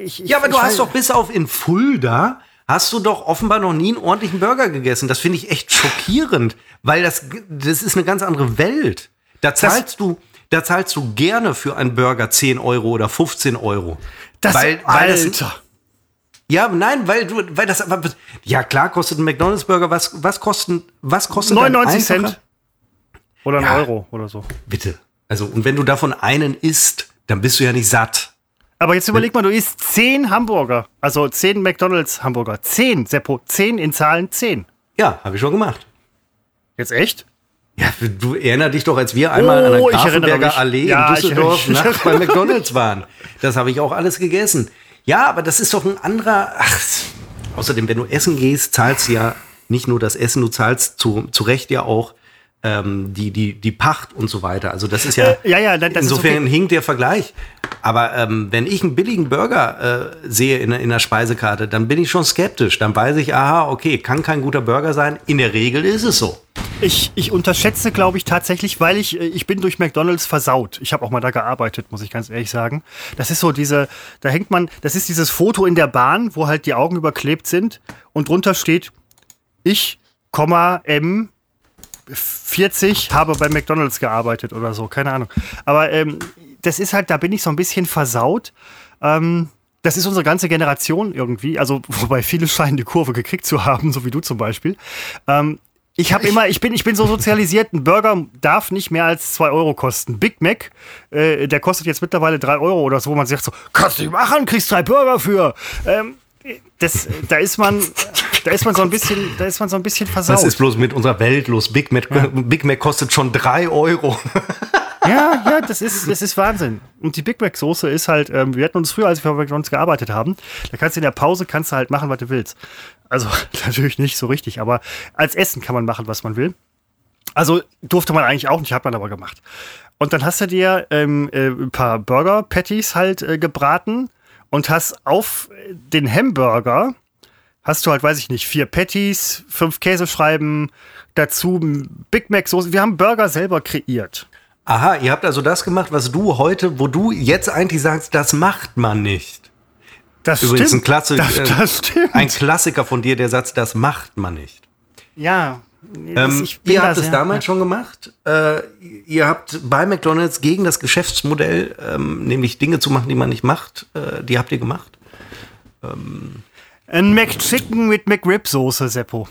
ich, Ja, aber ich, du ich hast doch bis auf in Fulda hast du doch offenbar noch nie einen ordentlichen Burger gegessen. Das finde ich echt schockierend, weil das, das ist eine ganz andere Welt. Da zahlst du, da zahlst du gerne für einen Burger 10 Euro oder 15 Euro. Das, weil, weil das, Alter. ja, nein, weil du, weil das, ja klar kostet ein McDonald's Burger, was, was kosten, was kostet ein 99 einfacher- Cent. Oder ein Ja. Euro oder so. Bitte. Also, und wenn du davon einen isst, dann bist du ja nicht satt. Aber jetzt überleg mal, du isst 10 Hamburger. Also 10 McDonalds-Hamburger. 10, Seppo. 10 in Zahlen 10. Ja, habe ich schon gemacht. Jetzt echt? Ja, du erinnerst dich doch, als wir einmal an der Oh, ich erinnere Grafenberger. Allee Ja, in Düsseldorf nachts bei McDonalds waren. Das habe ich auch alles gegessen. Ja, aber das ist doch ein anderer. Ach, außerdem, wenn du essen gehst, zahlst du ja nicht nur das Essen, du zahlst zu, zu Recht ja auch ähm, die, die, die Pacht und so weiter. Also das ist ja, Äh, ja, ja, ist insofern okay. hinkt der Vergleich. Aber ähm, wenn ich einen billigen Burger äh, sehe in, der- in der Speisekarte, dann bin ich schon skeptisch. Dann weiß ich, aha, okay, kann kein guter Burger sein. In der Regel ist es so. Ich, ich unterschätze, glaube ich, tatsächlich, weil ich, äh, ich bin durch McDonalds versaut. Ich habe auch mal da gearbeitet, muss ich ganz ehrlich sagen. Das ist so diese, da hängt man, das ist dieses Foto in der Bahn, wo halt die Augen überklebt sind und drunter steht, ich, M, 40, habe bei McDonalds gearbeitet oder so, keine Ahnung. Aber ähm, das ist halt, da bin ich so ein bisschen versaut. Ähm, das ist unsere ganze Generation irgendwie, also wobei viele scheinen die Kurve gekriegt zu haben, so wie du zum Beispiel. Ähm, ich habe immer, ich bin, ich bin so sozialisiert, ein Burger darf nicht mehr als 2 Euro kosten. Big Mac, äh, der kostet jetzt mittlerweile 3 Euro oder so, wo man sagt so, kannst du machen, kriegst drei Burger für. Ähm, das, da ist man, da ist man so ein bisschen, da ist man so ein bisschen versaut. Was ist bloß mit unserer Welt los? Big Mac, Big Mac kostet schon drei Euro. Ja, ja, das ist, das ist Wahnsinn. Und die Big Mac Soße ist halt, ähm, wir hatten uns früher, als wir bei McDonalds gearbeitet haben, da kannst du in der Pause kannst du halt machen, was du willst. Also natürlich nicht so richtig, aber als Essen kann man machen, was man will. Also durfte man eigentlich auch nicht, hat man aber gemacht. Und dann hast du dir ähm, äh, ein paar Burger Patties halt äh, gebraten und hast auf den Hamburger hast du halt, weiß ich nicht, vier Patties, fünf Käseschreiben, dazu Big Mac Soße. Wir haben Burger selber kreiert. Aha, ihr habt also das gemacht, was du heute, wo du jetzt eigentlich sagst, das macht man nicht. Das Übrigens stimmt. ein, Klasse, Das, äh, das stimmt. ein Klassiker von dir, der Satz, das macht man nicht. ja. Ähm, ihr habt es sehr- damals schon gemacht. Äh, ihr habt bei McDonalds gegen das Geschäftsmodell, ähm, nämlich Dinge zu machen, die man nicht macht, äh, die habt ihr gemacht. Ein McChicken mit McRib-Soße, Seppo.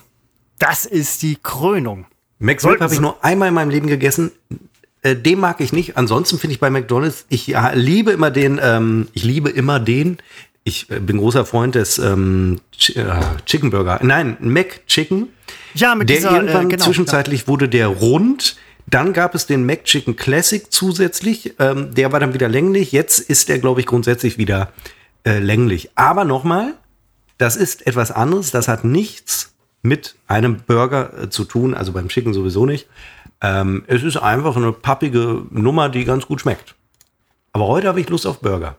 Das ist die Krönung. McRib habe ich nur einmal in meinem Leben gegessen. Äh, den mag ich nicht. Ansonsten finde ich bei McDonalds, ich ja, liebe immer den, ähm, ich liebe immer den. Ich äh, bin großer Freund des ähm, Ch äh, Chicken Burger. Nein, McChicken. Ja, mit Der dieser, irgendwann äh, genau, zwischenzeitlich wurde der rund. Dann gab es den McChicken Classic zusätzlich. Ähm, der war dann wieder länglich. Jetzt ist der, glaube ich, grundsätzlich wieder äh, länglich. Aber nochmal, das ist etwas anderes. Das hat nichts mit einem Burger äh, zu tun. Also beim Chicken sowieso nicht. Ähm, es ist einfach eine pappige Nummer, die ganz gut schmeckt. Aber heute habe ich Lust auf Burger.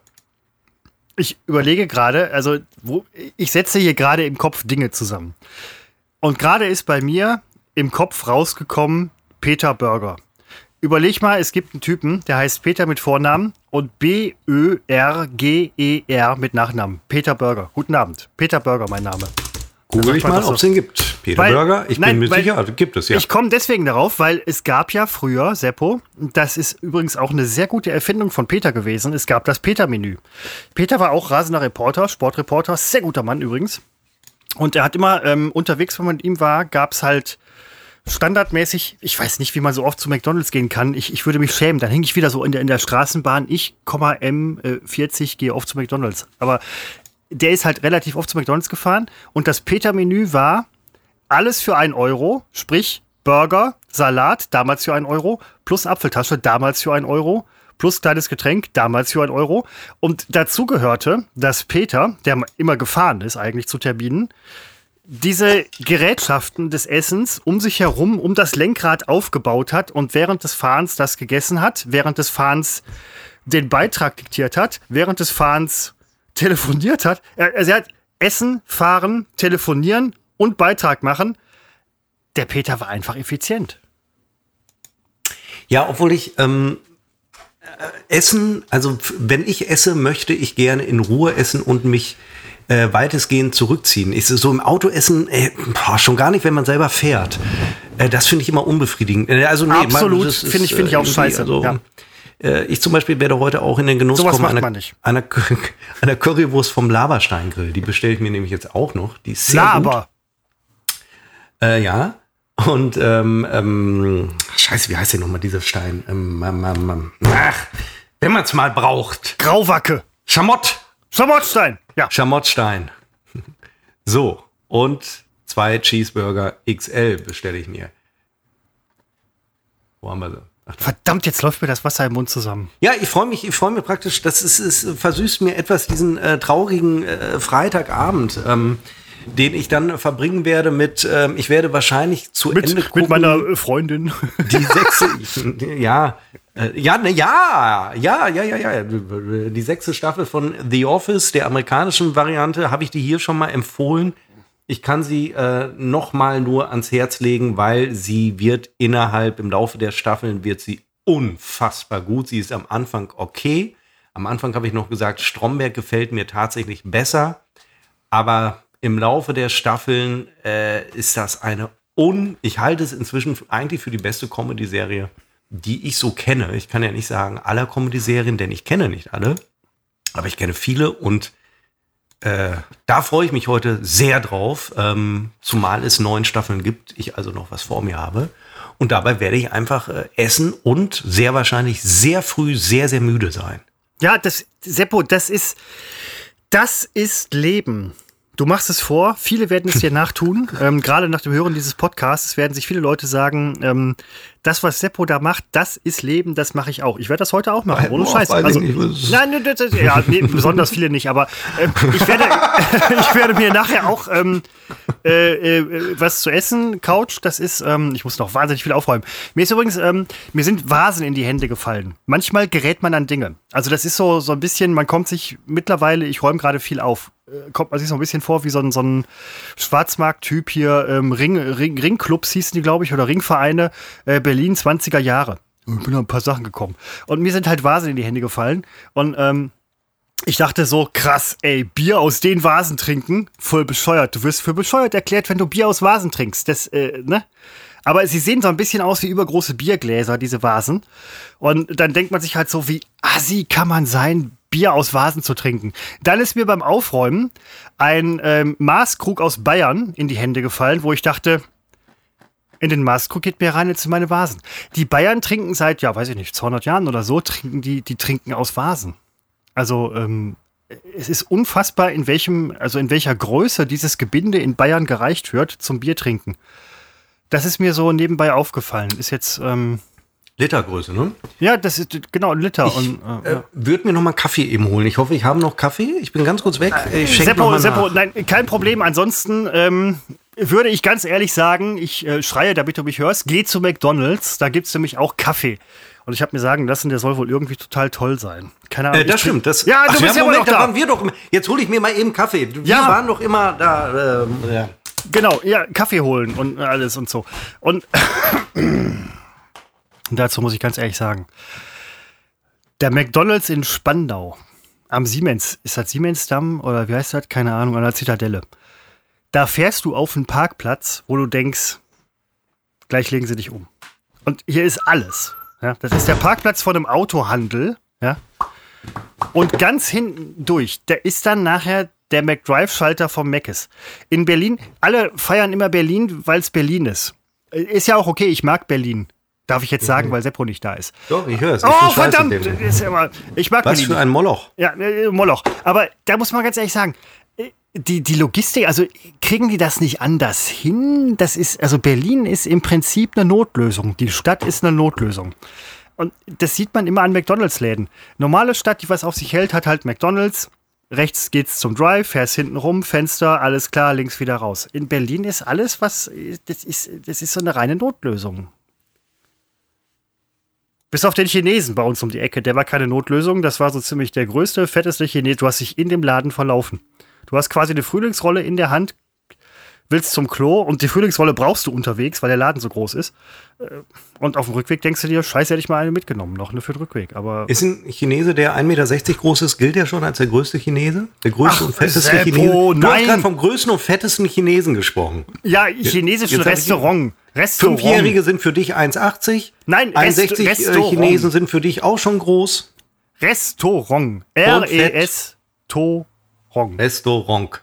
Ich überlege gerade, also wo, ich setze hier gerade im Kopf Dinge zusammen. Und gerade ist bei mir im Kopf rausgekommen Peter Burger. Überleg mal, es gibt einen Typen, der heißt Peter mit Vornamen und B-Ö-R-G-E-R mit Nachnamen. Peter Burger. Guten Abend. Peter Burger, mein Name. Google ich mal, ob es den gibt. Peter Weil- Burger, ich nein, bin mir sicher, gibt es ja. Ich komme deswegen darauf, weil es gab ja früher, Seppo, das ist übrigens auch eine sehr gute Erfindung von Peter gewesen, es gab das Peter-Menü. Peter war auch rasender Reporter, Sportreporter, sehr guter Mann übrigens. Und er hat immer ähm, unterwegs, wenn man mit ihm war, gab es halt standardmäßig, ich weiß nicht, wie man so oft zu McDonalds gehen kann. Ich, ich würde mich schämen. Dann hänge ich wieder so in der, in der Straßenbahn. Ich, M40, äh, gehe oft zu McDonalds. Aber der ist halt relativ oft zu McDonalds gefahren. Und das Peter-Menü war alles für einen Euro, sprich Burger, Salat, damals für einen Euro, plus Apfeltasche, damals für einen Euro, plus kleines Getränk, damals für einen Euro. Und dazu gehörte, dass Peter, der immer gefahren ist eigentlich zu Terminen, diese Gerätschaften des Essens um sich herum, um das Lenkrad aufgebaut hat und während des Fahrens das gegessen hat, während des Fahrens den Beitrag diktiert hat, während des Fahrens telefoniert hat. Also er hat Essen, Fahren, Telefonieren und Beitrag machen. Der Peter war einfach effizient. Ja, obwohl ich ähm, äh, Essen, also wenn ich esse, möchte ich gerne in Ruhe essen und mich äh, weitestgehend zurückziehen. Ich, so im Auto essen, äh, boah, schon gar nicht, wenn man selber fährt. Äh, das finde ich immer unbefriedigend. Äh, also nee, Absolut, finde ich, finde ich auch äh, scheiße. Also, ja. Äh, ich zum Beispiel werde heute auch in den Genuss Sowas kommen einer, einer, einer, Currywurst vom Labersteingrill. Die bestelle ich mir nämlich jetzt auch noch. Die ist sehr Laber. Äh, ja. Und ähm, ähm, scheiße, wie heißt denn nochmal dieser Stein? Ähm, ähm, ähm, ach, wenn man es mal braucht. Grauwacke. Schamott. Schamottstein. Ja. Schamottstein. So, und zwei Cheeseburger XL bestelle ich mir. Wo haben wir sie? Ach, Verdammt, jetzt läuft mir das Wasser im Mund zusammen. Ja, ich freue mich, ich freue mich praktisch, das ist, ist versüßt mir etwas diesen äh, traurigen äh, Freitagabend. Ähm, den ich dann verbringen werde mit, ähm, ich werde wahrscheinlich zu mit, Ende gucken. Mit meiner Freundin. Die sechste, ja, äh, ja, ne, ja, ja, ja, ja, ja. Die sechste Staffel von The Office, der amerikanischen Variante, habe ich dir hier schon mal empfohlen. Ich kann sie äh, noch mal nur ans Herz legen, weil sie wird innerhalb, im Laufe der Staffeln, wird sie unfassbar gut. Sie ist am Anfang okay. Am Anfang habe ich noch gesagt, Stromberg gefällt mir tatsächlich besser. Aber im Laufe der Staffeln äh, ist das eine un. Ich halte es inzwischen eigentlich für die beste Comedy-Serie, die ich so kenne. Ich kann ja nicht sagen aller Comedy-Serien, denn ich kenne nicht alle, aber ich kenne viele und äh, da freue ich mich heute sehr drauf, ähm, zumal es neun Staffeln gibt, ich also noch was vor mir habe. Und dabei werde ich einfach äh, essen und sehr wahrscheinlich sehr früh sehr, sehr müde sein. Ja, das, Seppo, das ist, das ist Leben. Du machst es vor, viele werden es dir nachtun. Ähm, Gerade nach dem Hören dieses Podcasts werden sich viele Leute sagen, ähm, das, was Seppo da macht, das ist Leben, das mache ich auch. Ich werde das heute auch machen, ohne Scheiß. Also, nein, das, das, ja, nee, besonders viele nicht, aber äh, ich, werde, ich werde mir nachher auch ähm, äh, äh, was zu essen, Couch, das ist, ähm, ich muss noch wahnsinnig viel aufräumen. Mir ist übrigens, ähm, mir sind Vasen in die Hände gefallen. Manchmal gerät man an Dinge. Also das ist so, so ein bisschen, man kommt sich mittlerweile, ich räume gerade viel auf kommt man sich so ein bisschen vor wie so ein, so ein Schwarzmarkt-Typ hier, ähm, Ring, Ring, Ringclubs hießen die, glaube ich, oder Ringvereine, äh, Berlin 20er Jahre. Ich bin noch ein paar Sachen gekommen. Und mir sind halt Vasen in die Hände gefallen. Und ähm, ich dachte so, krass, ey, Bier aus den Vasen trinken, voll bescheuert. Du wirst für bescheuert erklärt, wenn du Bier aus Vasen trinkst. Das, äh, ne? Aber sie sehen so ein bisschen aus wie übergroße Biergläser, diese Vasen. Und dann denkt man sich halt so, wie assi kann man sein, Bier aus Vasen zu trinken. Dann ist mir beim Aufräumen ein ähm, Maßkrug aus Bayern in die Hände gefallen, wo ich dachte, in den Maßkrug geht mir rein jetzt in meine Vasen. Die Bayern trinken seit, ja, weiß ich nicht, 200 Jahren oder so, trinken die, die trinken aus Vasen. Also, ähm, es ist unfassbar, in welchem, also in welcher Größe dieses Gebinde in Bayern gereicht wird zum Biertrinken. Das ist mir so nebenbei aufgefallen. Ist jetzt, ähm, Litergröße, ne? Ja, das ist genau Liter. Ich und, äh, äh, würde mir noch mal Kaffee eben holen. Ich hoffe, ich habe noch Kaffee. Ich bin ganz kurz weg. Äh, ich Seppo, Seppo, nein, kein Problem. Ansonsten ähm, würde ich ganz ehrlich sagen, ich äh, schreie, damit du mich hörst, geh zu McDonalds. Da gibt es nämlich auch Kaffee. Und ich habe mir sagen lassen, der soll wohl irgendwie total toll sein. Keine Ahnung. Äh, das stimmt. Das, ja, du ach, bist ja, Moment, da. waren wir doch. Jetzt hole ich mir mal eben Kaffee. Wir ja. waren doch immer da. Äh, ja. Genau, ja, Kaffee holen und alles und so. Und Und dazu muss ich ganz ehrlich sagen, der McDonalds in Spandau am Siemens, ist das Siemensdamm oder wie heißt das? Keine Ahnung, an der Zitadelle. Da fährst du auf einen Parkplatz, wo du denkst, gleich legen sie dich um. Und hier ist alles. Ja, das ist der Parkplatz von einem Autohandel. Ja. Und ganz hinten durch, da ist dann nachher der McDrive-Schalter vom ist. In Berlin, alle feiern immer Berlin, weil es Berlin ist. Ist ja auch okay, ich mag Berlin. Darf ich jetzt sagen, mhm. weil Seppo nicht da ist. Doch, ich höre es. Oh, verdammt! Ist immer, ich mag Was für ein Moloch. Ja, äh, Moloch. Aber da muss man ganz ehrlich sagen, äh, die, die Logistik, also kriegen die das nicht anders hin? Das ist, also Berlin ist im Prinzip eine Notlösung. Die Stadt ist eine Notlösung. Und das sieht man immer an McDonalds-Läden. Normale Stadt, die was auf sich hält, hat halt McDonalds. Rechts geht's zum Drive, fährst hinten rum, Fenster, alles klar, links wieder raus. In Berlin ist alles, was, das ist, das ist so eine reine Notlösung. Bis auf den Chinesen bei uns um die Ecke. Der war keine Notlösung. Das war so ziemlich der größte, fetteste Chinese. Du hast dich in dem Laden verlaufen. Du hast quasi eine Frühlingsrolle in der Hand, willst zum Klo und die Frühlingsrolle brauchst du unterwegs, weil der Laden so groß ist. Äh, und auf dem Rückweg denkst du dir, scheiße, hätte ich mal eine mitgenommen, noch eine für den Rückweg. Aber ist ein Chinese, der 1,60 Meter groß ist, gilt ja schon als der größte Chinese? Der größte Ach, und fetteste Seppo, Chinese? Du nein. hast gerade vom größten und fettesten Chinesen gesprochen. Ja, chinesischen Restaurant. Restaurant. Fünfjährige sind für dich 1,80. Nein, 61 Rest- äh, Restaurant. Chinesen sind für dich auch schon groß. Restaurant. R-E-S-Torong. Restaurant.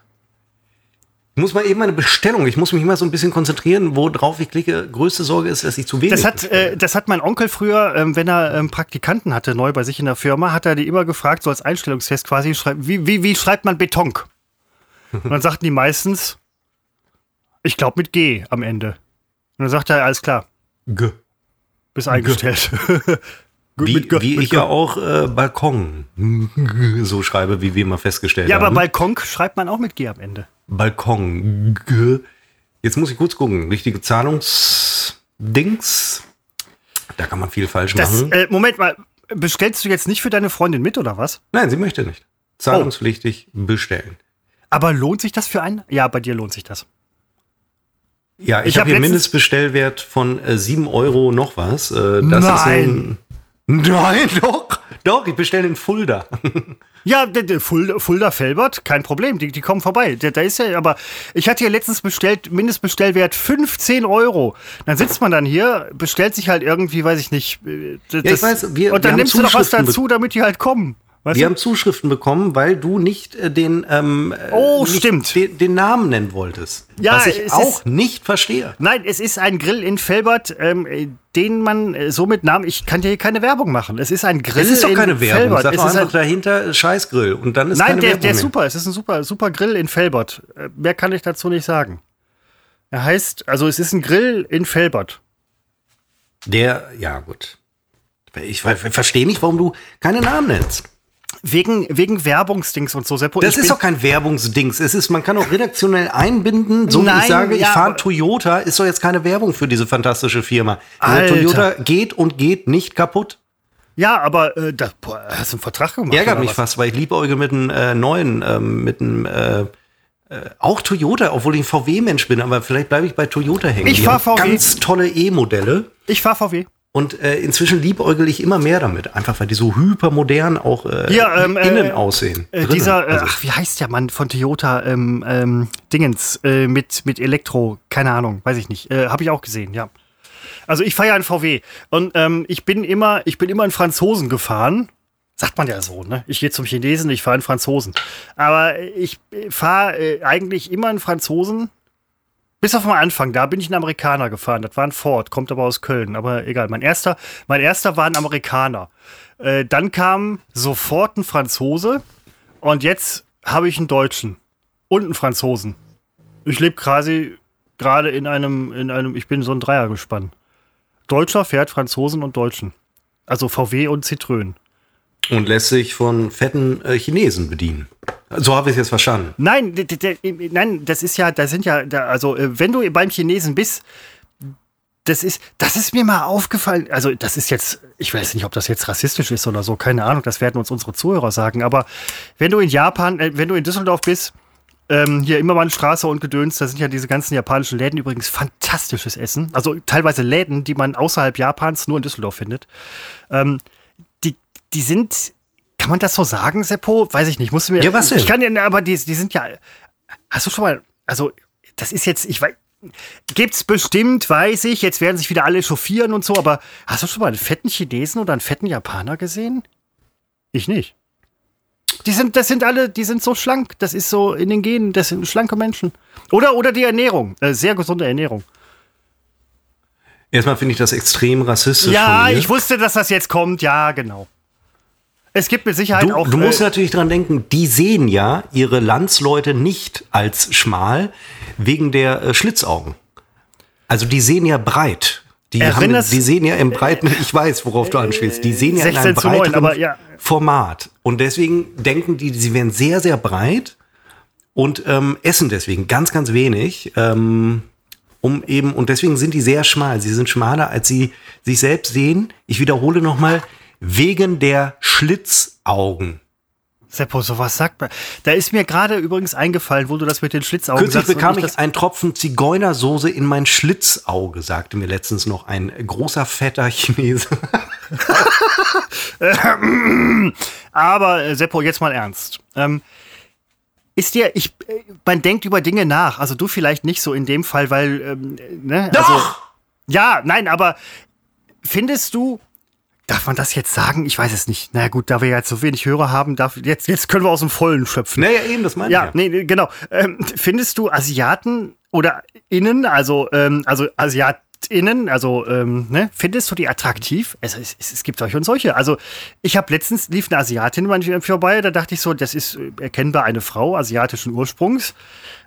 Ich muss mal eben meine Bestellung, ich muss mich immer so ein bisschen konzentrieren, worauf ich klicke. Größte Sorge ist, dass ich zu wenig Das hat, äh, das hat mein Onkel früher, ähm, wenn er ähm, Praktikanten hatte, neu bei sich in der Firma, hat er die immer gefragt, so als Einstellungstest quasi, wie, wie, wie schreibt man Beton? Und dann sagten die meistens, ich glaube mit G am Ende. Und dann sagt er, alles klar, G. bist eingestellt. Gut, Wie, mit G- wie mit ich G. ja auch äh, Balkon so schreibe, wie wir mal festgestellt Ja, aber haben. Balkon schreibt man auch mit G am Ende. Balkon. G. Jetzt muss ich kurz gucken. Richtige Zahlungsdings. Da kann man viel falsch Das, machen. äh, Moment mal, bestellst du jetzt nicht für deine Freundin mit oder was? Nein, sie möchte nicht. Zahlungspflichtig bestellen. Aber lohnt sich das für einen? Ja, bei dir lohnt sich das. Ja, ich, Ich habe hab hier Mindestbestellwert von äh, 7 Euro noch was. Äh, das Ist Nein. ein, nein, doch. Doch, ich bestelle in Fulda. Ja, Fulda, Fulda Felbert, kein Problem, die, die kommen vorbei. Da, da ist ja, aber ich hatte hier letztens bestellt, Mindestbestellwert 15 Euro. Dann sitzt man dann hier, bestellt sich halt irgendwie, weiß ich nicht. äh, Das, ich weiß, wir- und dann nimmst du noch was dazu, damit die halt kommen. Weißt Wir du? haben Zuschriften bekommen, weil du nicht äh, den, ähm, äh, Oh, nicht stimmt. Den, den Namen nennen wolltest. Ja, was ich auch ist- nicht verstehe. Nein, es ist ein Grill in Felbert, ähm, äh, den man äh, so mit Namen, ich kann dir hier keine Werbung machen. Es ist ein Grill Es ist doch in keine Werbung. Felbert. Sag Es doch ist einfach ein, dahinter Scheißgrill. Und dann ist nein, der, Werbung der ist super. Es ist ein super, super Grill in Felbert. Mehr kann ich dazu nicht sagen. Er heißt, also es ist ein Grill in Felbert. Der, ja gut. Ich, ver- verstehe nicht, warum du keine Namen nennst. Wegen, wegen Werbungsdings und so. Seppo, Das ich ist doch kein Werbungsdings. Es ist, man kann auch redaktionell einbinden. So wie ich Nein, sage, ich ja, fahre aber- Toyota, ist doch jetzt keine Werbung für diese fantastische Firma. Alter. Toyota geht und geht nicht kaputt. Ja, aber äh, da, boah, hast du einen Vertrag gemacht? Ärgert mich was? fast, weil ich liebäuge mit einem äh, neuen, ähm, mit einem äh, äh, auch Toyota, obwohl ich ein VW-Mensch bin, aber vielleicht bleibe ich bei Toyota hängen. Ich Die fahr haben VW. Ganz tolle E-Modelle. Ich fahr VW. Und äh, inzwischen liebäugel ich immer mehr damit, einfach weil die so hypermodern auch äh, Ja, ähm, äh, innen aussehen. Äh, Drinnen. dieser, äh, Also, ach, wie heißt der Mann von Toyota? Ähm, ähm, Dingens, äh, mit, mit Elektro, keine Ahnung, weiß ich nicht. Habe ich auch gesehen, ja. Also ich fahre ja einen VW und ähm, ich bin immer, ich bin immer in Franzosen gefahren. Sagt man ja so, ne? Ich gehe zum Chinesen, ich fahre in Franzosen. Aber ich fahre eigentlich immer in Franzosen. Bis auf den Anfang, da bin ich ein Amerikaner gefahren. Das war ein Ford, kommt aber aus Köln. Aber egal. Mein erster, mein erster war ein Amerikaner. Äh, dann kam sofort ein Franzose und jetzt habe ich einen Deutschen und einen Franzosen. Ich lebe quasi gerade in einem, in einem, ich bin so ein Dreiergespann. Deutscher fährt Franzosen und Deutschen. Also VW und Citroën. Und lässt sich von fetten äh, Chinesen bedienen. So habe ich es jetzt verstanden. Nein, nein, das ist ja, da sind ja, also äh, wenn du beim Chinesen bist, das ist, das ist mir mal aufgefallen. Also das ist jetzt, ich weiß nicht, ob das jetzt rassistisch ist oder so, keine Ahnung. Das werden uns unsere Zuhörer sagen. Aber wenn du in Japan, äh, wenn du in Düsseldorf bist, ähm, hier Immermannstraße und Gedöns, da sind ja diese ganzen japanischen Läden übrigens fantastisches Essen. Also teilweise Läden, die man außerhalb Japans nur in Düsseldorf findet. Ähm, die, sind, kann man das so sagen, Seppo? Weiß ich nicht. Musst du mir. Ja, was denn? Ich kann ja, aber die, die sind ja. Hast du schon mal, also das ist jetzt, ich weiß. Gibt's bestimmt, weiß ich. Jetzt werden sich wieder alle chauffieren und so, aber hast du schon mal einen fetten Chinesen oder einen fetten Japaner gesehen? Ich nicht. Die sind, das sind alle, die sind so schlank. Das ist so in den Genen, das sind schlanke Menschen. Oder, oder die Ernährung, äh, sehr gesunde Ernährung. Erstmal finde ich das extrem rassistisch. Ja, ich wusste, dass das jetzt kommt. Ja, genau. Es gibt mit Sicherheit du, auch. Du musst äh, natürlich dran denken, die sehen ja ihre Landsleute nicht als schmal wegen der äh, Schlitzaugen. Also die sehen ja breit. Die, haben, die sehen ja im breiten, ich weiß, worauf du anspielst, die sehen ja in einem breiteren 9, ja. Format. Und deswegen denken die, sie wären sehr, sehr breit und ähm, essen deswegen ganz, ganz wenig. Ähm, um eben, und deswegen sind die sehr schmal. Sie sind schmaler, als sie sich selbst sehen. Ich wiederhole nochmal, wegen der Schlitzaugen. Seppo, sowas sagt man. Da ist mir gerade übrigens eingefallen, wo du das mit den Schlitzaugen Kürzlich sagst. bekam ich, einen Tropfen Zigeunersoße in mein Schlitzauge, sagte mir letztens noch ein großer, fetter Chinese. Aber, äh, Seppo, jetzt mal ernst. Ähm, ist dir, ich, äh, man denkt über Dinge nach. Also du vielleicht nicht so in dem Fall, weil, ähm, ne? Doch! Also, ja, nein, aber findest du, Darf man das jetzt sagen? Ich weiß es nicht. Na naja, gut, da wir jetzt so wenig Hörer haben, darf, jetzt, jetzt können wir aus dem Vollen schöpfen. Naja, eben, das meine ja, ich. Ja, nee, genau. Ähm, findest du Asiaten oder Innen, also, ähm, also Asiat, innen, also ähm, ne, findest du die attraktiv? Es, es, es, gibt solche und solche. Also ich habe letztens lief eine Asiatin manchmal vorbei, da dachte ich so, das ist äh, erkennbar eine Frau asiatischen Ursprungs.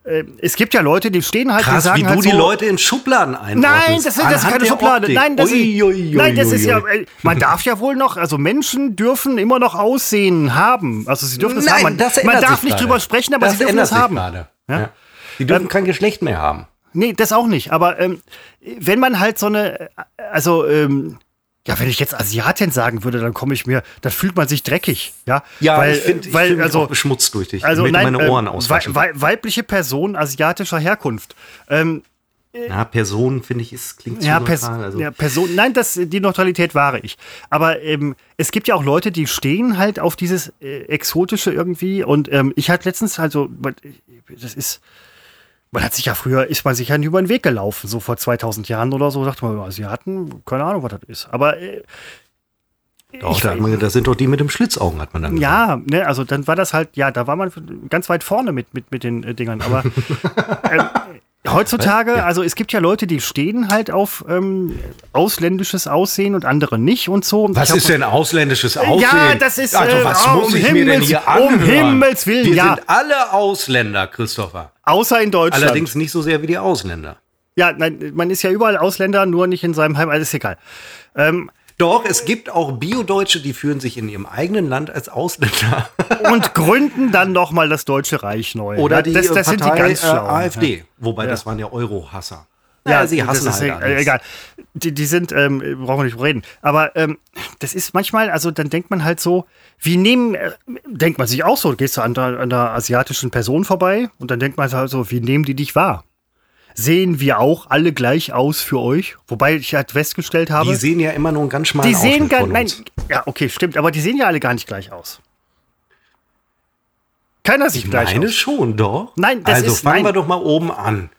Äh, es gibt ja Leute, die stehen halt, Krass, die sagen wie halt du so, die Leute in Schubladen einordnest. Nein, das, ist, das ist keine Schublade. Nein, das, ui, ui, ui, nein, das ist ja, äh, man darf ja wohl noch, also Menschen dürfen immer noch Aussehen haben. Also sie dürfen es haben. Man, man darf nicht drüber sprechen, aber das sie dürfen es haben. Ja? Ja. Die dürfen ähm, kein Geschlecht mehr haben. Nee, das auch nicht. Aber ähm, wenn man halt so eine, also, ähm, ja, wenn ich jetzt Asiatin sagen würde, dann komme ich mir, dann fühlt man sich dreckig, ja. Ja, weil, ich finde ich fühl also, beschmutzt durch dich. Also, nein, meine Ohren äh, wei weibliche Person asiatischer Herkunft. Ähm, na, Person, finde ich, ist, klingt zu ja, Pers also. ja, Person, nein, das, die Neutralität wahre ich. Aber ähm, es gibt ja auch Leute, die stehen halt auf dieses äh, Exotische irgendwie. Und ähm, ich hatte letztens, also, das ist, man hat sich ja früher, ist man sich ja über den Weg gelaufen, so vor 2000 Jahren oder so, dachte man, Asiaten, keine Ahnung, was das ist. Aber äh, doch, da man, das sind doch die mit dem Schlitzaugen, hat man dann gesagt. Ja, ne, also dann war das halt, ja, da war man ganz weit vorne mit, mit, mit den äh, Dingern. Aber äh, Heutzutage, also es gibt ja Leute, die stehen halt auf ähm, ausländisches Aussehen und andere nicht und so. Was ist denn ausländisches Aussehen? Ja, das ist. Also, was äh, muss um ich Himmels, mir denn hier anhören? Um Himmels Willen, Wir ja. sind alle Ausländer, Christopher. Außer in Deutschland. Allerdings nicht so sehr wie die Ausländer. Ja, nein, man ist ja überall Ausländer, nur nicht in seinem Heim, alles egal. Ähm, doch, es gibt auch Bio-Deutsche, die führen sich in ihrem eigenen Land als Ausländer. und gründen dann nochmal das Deutsche Reich neu. Oder die, das, das Partei, sind die ganz Schlauen. Äh, AfD. Ja. Wobei, das waren ja Euro-Hasser. Ja, ja, sie hassen das ist halt äh, egal. Die, die sind, ähm, brauchen wir nicht reden. Aber ähm, das ist manchmal, also dann denkt man halt so, wie nehmen, äh, denkt man sich auch so, gehst du an an der asiatischen Person vorbei und dann denkt man halt so, wie nehmen die dich wahr? Sehen wir auch alle gleich aus für euch. Wobei ich halt festgestellt habe. Die sehen ja immer nur einen ganz schmalen Die sehen gar nein, ja, okay, stimmt, aber die sehen ja alle gar nicht gleich aus. Keiner sieht ich gleich aus. Ich meine schon, doch. Nein, das also ist, fangen nein. wir doch mal oben an.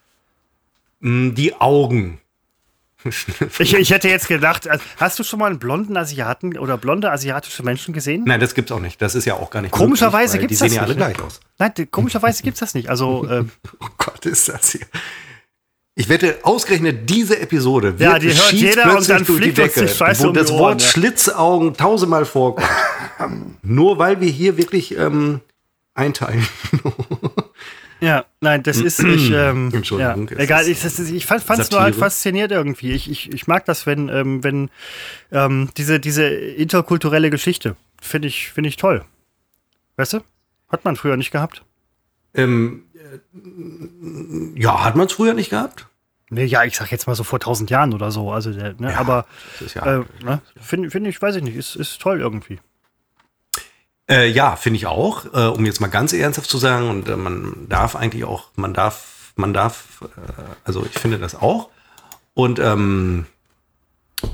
Hm, die Augen. ich, ich, hätte jetzt gedacht, also, hast du schon mal einen blonden Asiaten oder blonde asiatische Menschen gesehen? Nein, das gibt's auch nicht. Das ist ja auch gar nicht Komischerweise gibt es das nicht. Die sehen ja alle gleich aus. Nein, komischerweise gibt es das nicht. Also, äh, oh Gott, ist das hier. Ich wette, ausgerechnet diese Episode wird ja, die hört jeder und dann fliegt die Decke, Scheiße wo um das Ohren, Wort ja. Schlitzaugen tausendmal vorkommt. Nur weil wir hier wirklich ähm, einteilen. Ja, nein, das ist ich. Ähm, Entschuldigung. Ja, egal, ich, das, ich fand es nur halt fasziniert irgendwie. Ich, ich, ich mag das, wenn, ähm, wenn ähm, diese, diese interkulturelle Geschichte finde ich, find ich toll. Weißt du? Hat man früher nicht gehabt. Ähm, äh, ja, hat man es früher nicht gehabt? Nee, ja, ich sag jetzt mal so vor tausend Jahren oder so. Also, ne, Ja, aber ja- äh, ne, finde find ich, weiß ich nicht, ist, ist toll irgendwie. Äh, ja, finde ich auch. Äh, um jetzt mal ganz ernsthaft zu sagen, und äh, man darf eigentlich auch, man darf, man darf, äh, also ich finde das auch. Und ähm,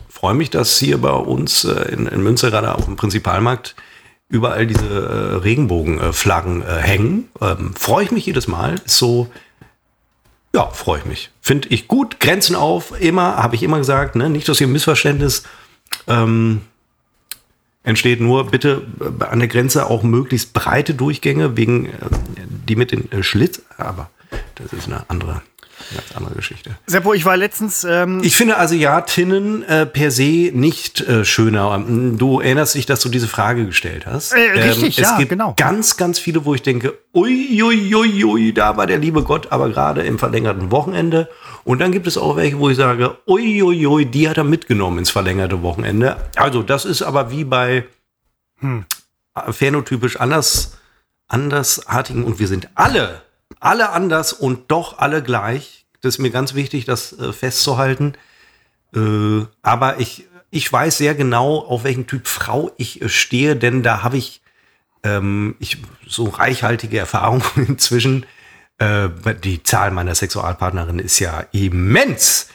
freue mich, dass hier bei uns äh, in, in Münster gerade auf dem Prinzipalmarkt überall diese äh, Regenbogenflaggen äh, hängen. Ähm, freue ich mich jedes Mal. Ist so, ja, freue ich mich. Finde ich gut. Grenzen auf, immer, habe ich immer gesagt, ne? Nicht, dass hier ein Missverständnis. Ähm, entsteht nur bitte äh, an der Grenze auch möglichst breite Durchgänge, wegen äh, die mit den äh, Schlitz, aber das ist eine andere ganz andere Geschichte. Seppo, ich war letztens. Ähm ich finde Asiatinnen äh, per se nicht äh, schöner. Du erinnerst dich, dass du diese Frage gestellt hast. Äh, richtig, ähm, es ja, gibt genau. Ganz, ganz viele, wo ich denke, ui, ui, ui, ui, da war der liebe Gott, aber gerade im verlängerten Wochenende. Und dann gibt es auch welche, wo ich sage, ui, ui, ui, die hat er mitgenommen ins verlängerte Wochenende. Also das ist aber wie bei hm. phänotypisch anders, andersartigen und wir sind alle alle anders und doch alle gleich. Das ist mir ganz wichtig, das äh, festzuhalten. Äh, aber ich, ich weiß sehr genau, auf welchen Typ Frau ich äh, stehe, denn da habe ich, ähm, ich so reichhaltige Erfahrungen inzwischen. Äh, die Zahl meiner Sexualpartnerin ist ja immens.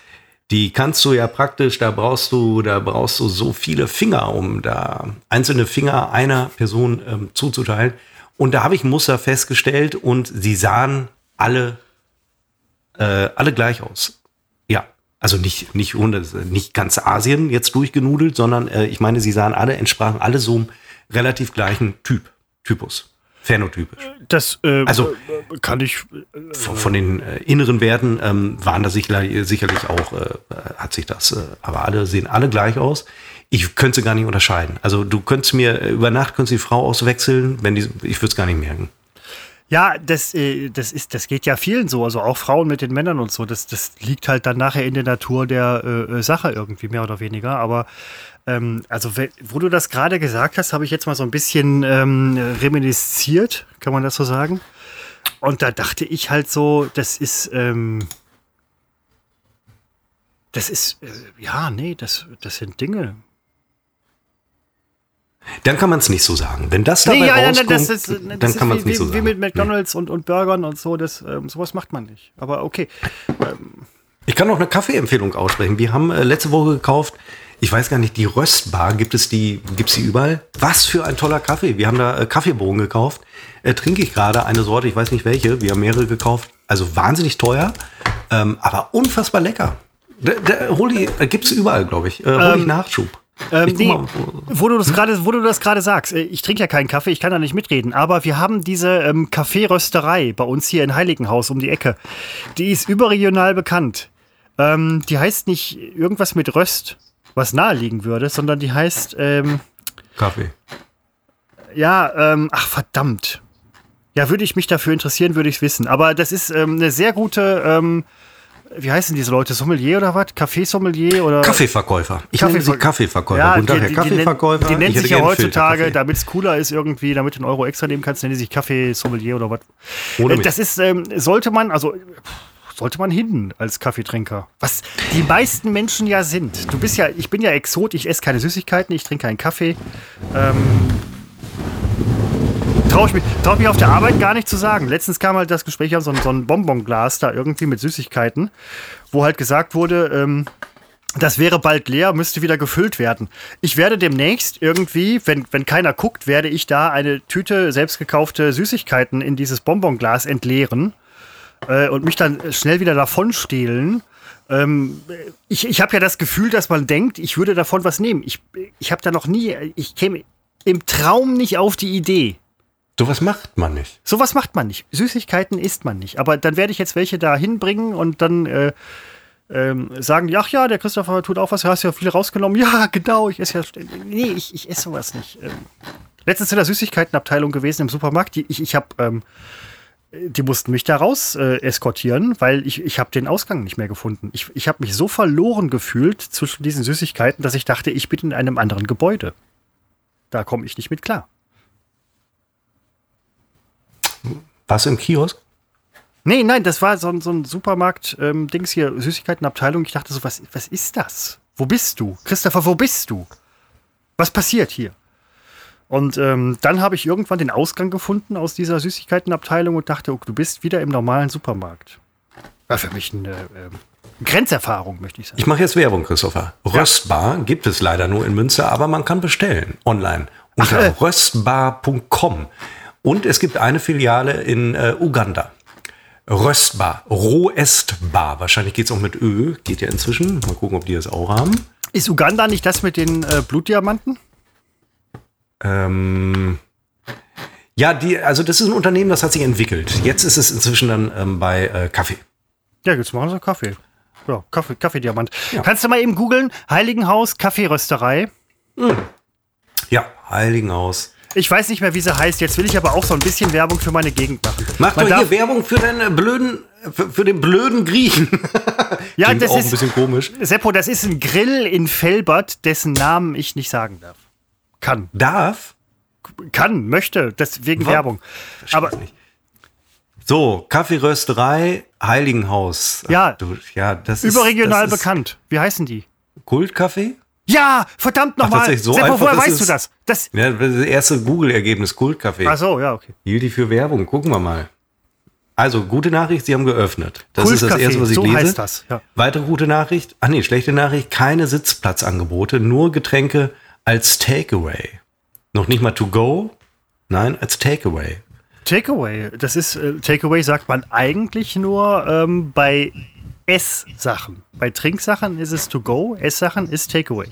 Die kannst du ja praktisch, da brauchst du, da brauchst du so viele Finger, um da einzelne Finger einer Person ähm, zuzuteilen. Und da habe ich Muster festgestellt und sie sahen alle, äh, alle gleich aus. Ja, also nicht, nicht, nicht ganz Asien jetzt durchgenudelt, sondern äh, ich meine, sie sahen alle, entsprachen alle so einem relativ gleichen Typ, Typus. Phänotypisch. Das äh, also kann ich äh, von, von, den äh, inneren Werten ähm, waren da sicherlich, sicherlich auch äh, hat sich das, äh, aber alle sehen alle gleich aus ich könnte sie gar nicht unterscheiden. Also du könntest mir über Nacht könntest die Frau auswechseln, wenn die, ich würde es gar nicht merken. Ja, das, äh, das, ist, das geht ja vielen so, also auch Frauen mit den Männern und so. Das, das liegt halt dann nachher in der Natur der äh, Sache irgendwie, mehr oder weniger. Aber ähm, also, wo du das gerade gesagt hast, habe ich jetzt mal so ein bisschen ähm, reminisziert, kann man das so sagen. Und da dachte ich halt so, das ist, ähm, das ist, äh, ja, nee, das, das sind Dinge. Dann kann man es nicht so sagen. Wenn das dabei nee, ja, rauskommt, das ist, das dann kann man es nicht so sagen. Wie mit McDonalds nee. und, und Burgern und so, das, ähm, sowas macht man nicht. Aber okay. Ähm. Ich kann noch eine Kaffeeempfehlung aussprechen. Wir haben äh, letzte Woche gekauft, ich weiß gar nicht, die Röstbar, gibt es die, gibt's die überall? Was für ein toller Kaffee. Wir haben da äh, Kaffeebohnen gekauft. Äh, trinke ich gerade eine Sorte, ich weiß nicht welche, wir haben mehrere gekauft. Also wahnsinnig teuer, ähm, aber unfassbar lecker. Da, da, hol die, äh, gibt's überall, glaube ich. Äh, hol ähm, ich Nachschub. Ähm, nee, wo du das gerade, wo du das gerade sagst, äh, ich trinke ja keinen Kaffee, ich kann da nicht mitreden, aber wir haben diese ähm, Kaffeerösterei bei uns hier in Heiligenhaus um die Ecke. Die ist überregional bekannt. Ähm, die heißt nicht irgendwas mit Röst, was naheliegen würde, sondern die heißt ähm, Kaffee. Ja, ähm, ach verdammt. Ja, würde ich mich dafür interessieren, würde ich es wissen. Aber das ist ähm, eine sehr gute ähm, wie heißen diese Leute? Sommelier oder was? Kaffeesommelier oder? Kaffeeverkäufer. Ich Kaffeever nenne sie Kaffeeverkäufer. Ja, Guten Tag, Herr Kaffeeverkäufer. Die, die, die nennt sich ja heutzutage, damit es cooler ist irgendwie, damit du einen Euro extra nehmen kannst, nennen die sich Kaffeesommelier oder was. Ohne äh, das ist, ähm, sollte man, also sollte man hin als Kaffeetrinker. Was die meisten Menschen ja sind. Du bist ja, ich bin ja Exot, ich esse keine Süßigkeiten, ich trinke keinen Kaffee. Ähm, traue ich mich, trau mich auf der Arbeit gar nicht zu sagen. Letztens kam halt das Gespräch an so, so ein Bonbonglas da irgendwie mit Süßigkeiten, wo halt gesagt wurde, ähm, das wäre bald leer, müsste wieder gefüllt werden. Ich werde demnächst irgendwie, wenn, wenn keiner guckt, werde ich da eine Tüte selbstgekaufte Süßigkeiten in dieses Bonbonglas entleeren äh, und mich dann schnell wieder davon stehlen. Ähm, ich ich habe ja das Gefühl, dass man denkt, ich würde davon was nehmen. Ich, ich habe da noch nie, ich käme im Traum nicht auf die Idee. Sowas macht man nicht. Sowas macht man nicht. Süßigkeiten isst man nicht. Aber dann werde ich jetzt welche da hinbringen und dann äh, ähm, sagen ach ja, der Christopher tut auch was, du hast ja viel rausgenommen. Ja, genau, ich esse ja. Nee, ich, ich esse sowas nicht. Ähm, letztens in der Süßigkeitenabteilung gewesen im Supermarkt. Die, ich ich habe. Ähm, die mussten mich da raus äh, eskortieren, weil ich, ich habe den Ausgang nicht mehr gefunden. Ich, ich habe mich so verloren gefühlt zwischen diesen Süßigkeiten, dass ich dachte, ich bin in einem anderen Gebäude. Da komme ich nicht mit klar. Warst du im Kiosk? Nee, nein, das war so, ein, so ein Supermarkt-Dings ähm, hier, Süßigkeitenabteilung. Ich dachte so, was, was ist das? Wo bist du? Christopher, wo bist du? Was passiert hier? Und ähm, dann habe ich irgendwann den Ausgang gefunden aus dieser Süßigkeitenabteilung und dachte, oh, du bist wieder im normalen Supermarkt. War für mich eine äh, Grenzerfahrung, möchte ich sagen. Ich mache jetzt Werbung, Christopher. Röstbar ja. gibt es leider nur in Münster, aber man kann bestellen online unter äh. röstbar.com. Und es gibt eine Filiale in äh, Uganda. Röstbar, Rohestbar. Wahrscheinlich geht es auch mit Ö. Geht ja inzwischen. Mal gucken, ob die das auch haben. Ist Uganda nicht das mit den äh, Blutdiamanten? Ähm, ja, die, also das ist ein Unternehmen, das hat sich entwickelt. Jetzt ist es inzwischen dann ähm, bei äh, Kaffee. Ja, jetzt machen sie Kaffee. Ja, Kaffee, Kaffeediamant. Ja. Kannst du mal eben googeln? Heiligenhaus Kaffeerösterei. Hm. Ja, Heiligenhaus. Ich weiß nicht mehr, wie sie heißt. Jetzt will ich aber auch so ein bisschen Werbung für meine Gegend machen. Mach doch hier Werbung für deinen blöden, für, für den blöden Griechen. ja, Klingt das auch ist ein bisschen komisch. Seppo, das ist ein Grill in Felbert, dessen Namen ich nicht sagen darf. Kann. Darf? Kann, möchte, deswegen Werbung. Aber nicht. So, Kaffeerösterei, Heiligenhaus. Ja, du, ja das überregional ist, das bekannt. Wie heißen die? Kultkaffee? Ja, verdammt nochmal. So Seppo, woher weißt du das? Das, ja, das erste Google-Ergebnis, Kultkaffee. Ach so, ja, okay. Hielt die für Werbung, gucken wir mal. Also, gute Nachricht, Sie haben geöffnet. Das ist das erste, was ich so lese. Heißt das, ja. Weitere gute Nachricht, ach nee, schlechte Nachricht, keine Sitzplatzangebote, nur Getränke als Takeaway. Noch nicht mal to go, nein, als Takeaway. Takeaway, das ist, äh, Takeaway sagt man eigentlich nur ähm, bei Esssachen. Bei Trinksachen ist es to go, Esssachen ist Takeaway.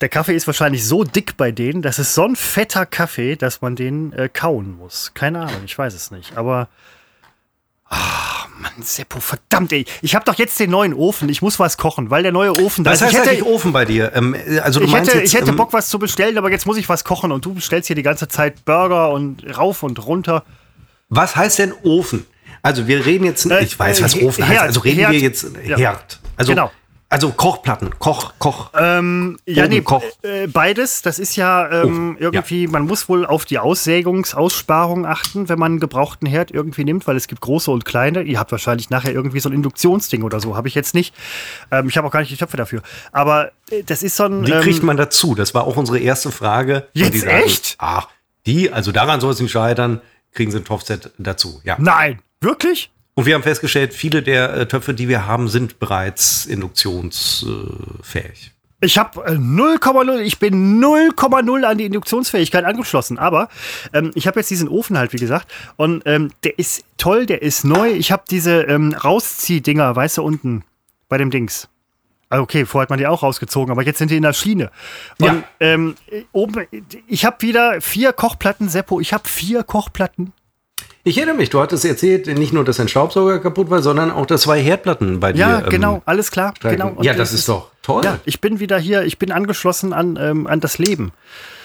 Der Kaffee ist wahrscheinlich so dick bei denen, das ist so ein fetter Kaffee, dass man den äh, kauen muss. Keine Ahnung, ich weiß es nicht. Aber Ach, Mann, Seppo, verdammt, ey. Ich habe doch jetzt den neuen Ofen. Ich muss was kochen, weil der neue Ofen da ist. Was heißt eigentlich Ofen bei dir? Ähm, also du ich, meinst hätte, jetzt, ich hätte ähm, Bock, was zu bestellen, aber jetzt muss ich was kochen und du bestellst hier die ganze Zeit Burger und rauf und runter. Was heißt denn Ofen? Also wir reden jetzt, Äh, ich weiß, was äh, Ofen heißt, also reden Herd. wir jetzt Ja. Herd. Also, Genau. also Kochplatten, Koch, Koch. Ähm, ja, nee, äh, beides. Das ist ja ähm, irgendwie, man muss wohl auf die Aussägungsaussparung achten, wenn man einen gebrauchten Herd irgendwie nimmt, weil es gibt große und kleine. Ihr habt wahrscheinlich nachher irgendwie so ein Induktionsding oder so. Habe ich jetzt nicht. Ähm, ich habe auch gar nicht die Töpfe dafür. Aber äh, das ist so ein. Wie ähm, kriegt man dazu? Das war auch unsere erste Frage. Jetzt die sagen, echt? Ach, die, also daran soll es nicht scheitern, kriegen sie ein Topfset dazu. Ja. Nein, wirklich? Und wir haben festgestellt, viele der äh, Töpfe, die wir haben, sind bereits induktionsfähig. Ich habe äh, 0,0, ich bin 0,0 an die Induktionsfähigkeit angeschlossen. Aber ähm, ich habe jetzt diesen Ofen halt, wie gesagt. Und ähm, der ist toll, der ist neu. Ich habe diese ähm, Rausziehdinger, weißt du, unten bei dem Dings. Ah, Okay, vorher hat man die auch rausgezogen, aber jetzt sind die in der Schiene. Und Ja. ähm, äh, oben, ich habe wieder vier Kochplatten, Seppo. Ich habe vier Kochplatten. Ich erinnere mich, du hattest erzählt, nicht nur, dass ein Staubsauger kaputt war, sondern auch, dass zwei Herdplatten bei dir. Ja, ähm, genau, alles klar. Genau. Und ja, das ist doch toll. Ja, ich bin wieder hier, ich bin angeschlossen an, ähm, an das Leben.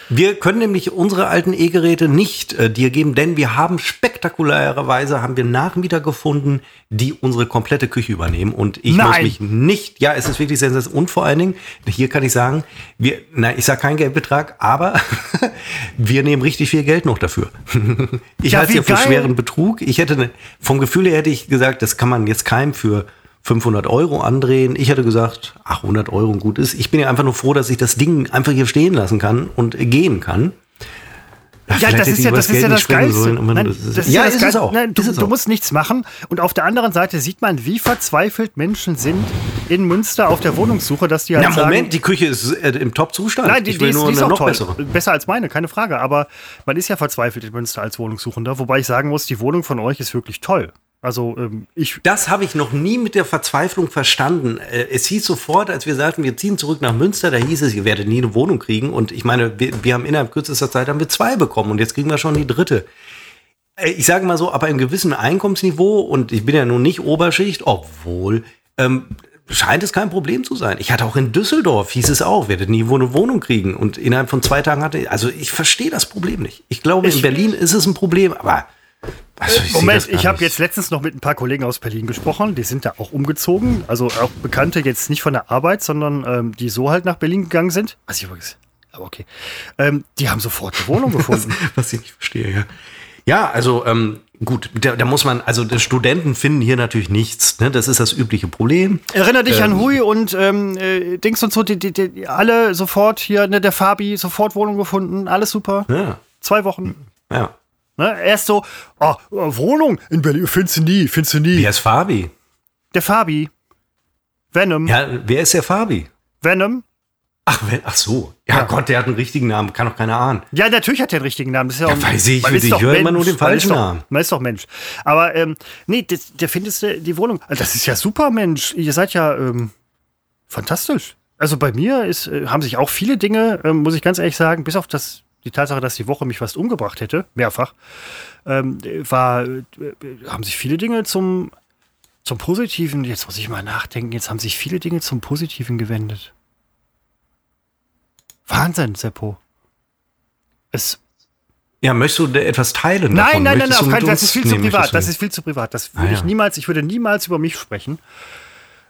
Wir können nämlich unsere alten E-Geräte nicht äh, dir geben, denn wir haben spektakulärerweise haben wir Nachmieter gefunden, die unsere komplette Küche übernehmen. Und ich muss Nein. mich nicht, ja, es ist wirklich sensationell. Und vor allen Dingen, hier kann ich sagen, wir, nein, ich sage keinen Geldbetrag, aber wir nehmen richtig viel Geld noch dafür. ich Ja, halte es ja für geil. schweren Betrug. Ich hätte, ne, vom Gefühl her hätte ich gesagt, das kann man jetzt keinem für 500 Euro andrehen. Ich hätte gesagt, ach, 100 Euro gut ist. Ich bin ja einfach nur froh, dass ich das Ding einfach hier stehen lassen kann und gehen kann. Ja, das ist ja das, ist ja das Geilste. Nein, das ist- das ist ja, das ist es Geilste. auch. Nein, du, du auch. musst nichts machen. Und auf der anderen Seite sieht man, wie verzweifelt Menschen sind in Münster auf der Wohnungssuche, dass die halt Na, sagen, Moment, die Küche ist äh, im Top-Zustand. Nein, die, ich die will ist, nur die ist eine auch noch toll. bessere. Besser als meine, keine Frage. Aber man ist ja verzweifelt in Münster als Wohnungssuchender. Wobei ich sagen muss, die Wohnung von euch ist wirklich toll. Also ähm, ich, Das habe ich noch nie mit der Verzweiflung verstanden. Äh, Es hieß sofort, als wir sagten, wir ziehen zurück nach Münster, da hieß es, ihr werdet nie eine Wohnung kriegen. Und ich meine, wir, wir haben innerhalb kürzester Zeit haben wir zwei bekommen und jetzt kriegen wir schon die dritte. Äh, Ich sage mal so, ab einem gewissen Einkommensniveau, und ich bin ja nun nicht Oberschicht, obwohl, ähm, scheint es kein Problem zu sein. Ich hatte auch in Düsseldorf, hieß es auch, werdet nie eine Wohnung kriegen. Und innerhalb von zwei Tagen hatte, also ich verstehe das Problem nicht. Ich glaube, in Berlin ist es ein Problem, aber also ich Moment, ich habe jetzt letztens noch mit ein paar Kollegen aus Berlin gesprochen. Die sind da auch umgezogen. Also auch Bekannte jetzt nicht von der Arbeit, sondern ähm, die so halt nach Berlin gegangen sind. Was ich übrigens, aber okay. Ähm, die haben sofort eine Wohnung gefunden. Was ich nicht verstehe, ja. Ja, also ähm, gut, da, da muss man, also die Studenten finden hier natürlich nichts. Ne? Das ist das übliche Problem. Erinner dich an Ähm. Hui und ähm, äh, Dings und so, die, die, die, alle sofort hier, ne, der Fabi, sofort Wohnung gefunden, alles super. Ja, Zwei Wochen. ja. Ne? Erst so, oh, Wohnung in Berlin, findest du nie, findest du nie. Wer ist Fabi? Der Fabi. Venom. Ja, wer ist der Fabi? Venom. Ach, wer, ach so. Ja, Ja. Gott, der hat einen richtigen Namen, kann doch keiner ahnen. Ja, natürlich hat er den richtigen Namen. Das ist ja, auch, weiß ich, man weiß ist ich. höre immer nur den man falschen doch, Namen. Man ist doch Mensch. Aber ähm, nee, das, der findest du die Wohnung. Also, Das ist ja super, Mensch. Ihr seid ja ähm, fantastisch. Also bei mir ist, äh, haben sich auch viele Dinge, ähm, muss ich ganz ehrlich sagen, bis auf das die Tatsache, dass die Woche mich fast umgebracht hätte, mehrfach, ähm, war, äh, haben sich viele Dinge zum, zum Positiven, jetzt muss ich mal nachdenken, jetzt haben sich viele Dinge zum Positiven gewendet. Wahnsinn, Seppo. Es. Ja, möchtest du etwas teilen? Nein, davon? nein, nein, Möchtest keinen Fall. Das ist viel zu privat. Das ist viel zu privat. Das würde Ah, ich ja. niemals, ich würde niemals über mich sprechen.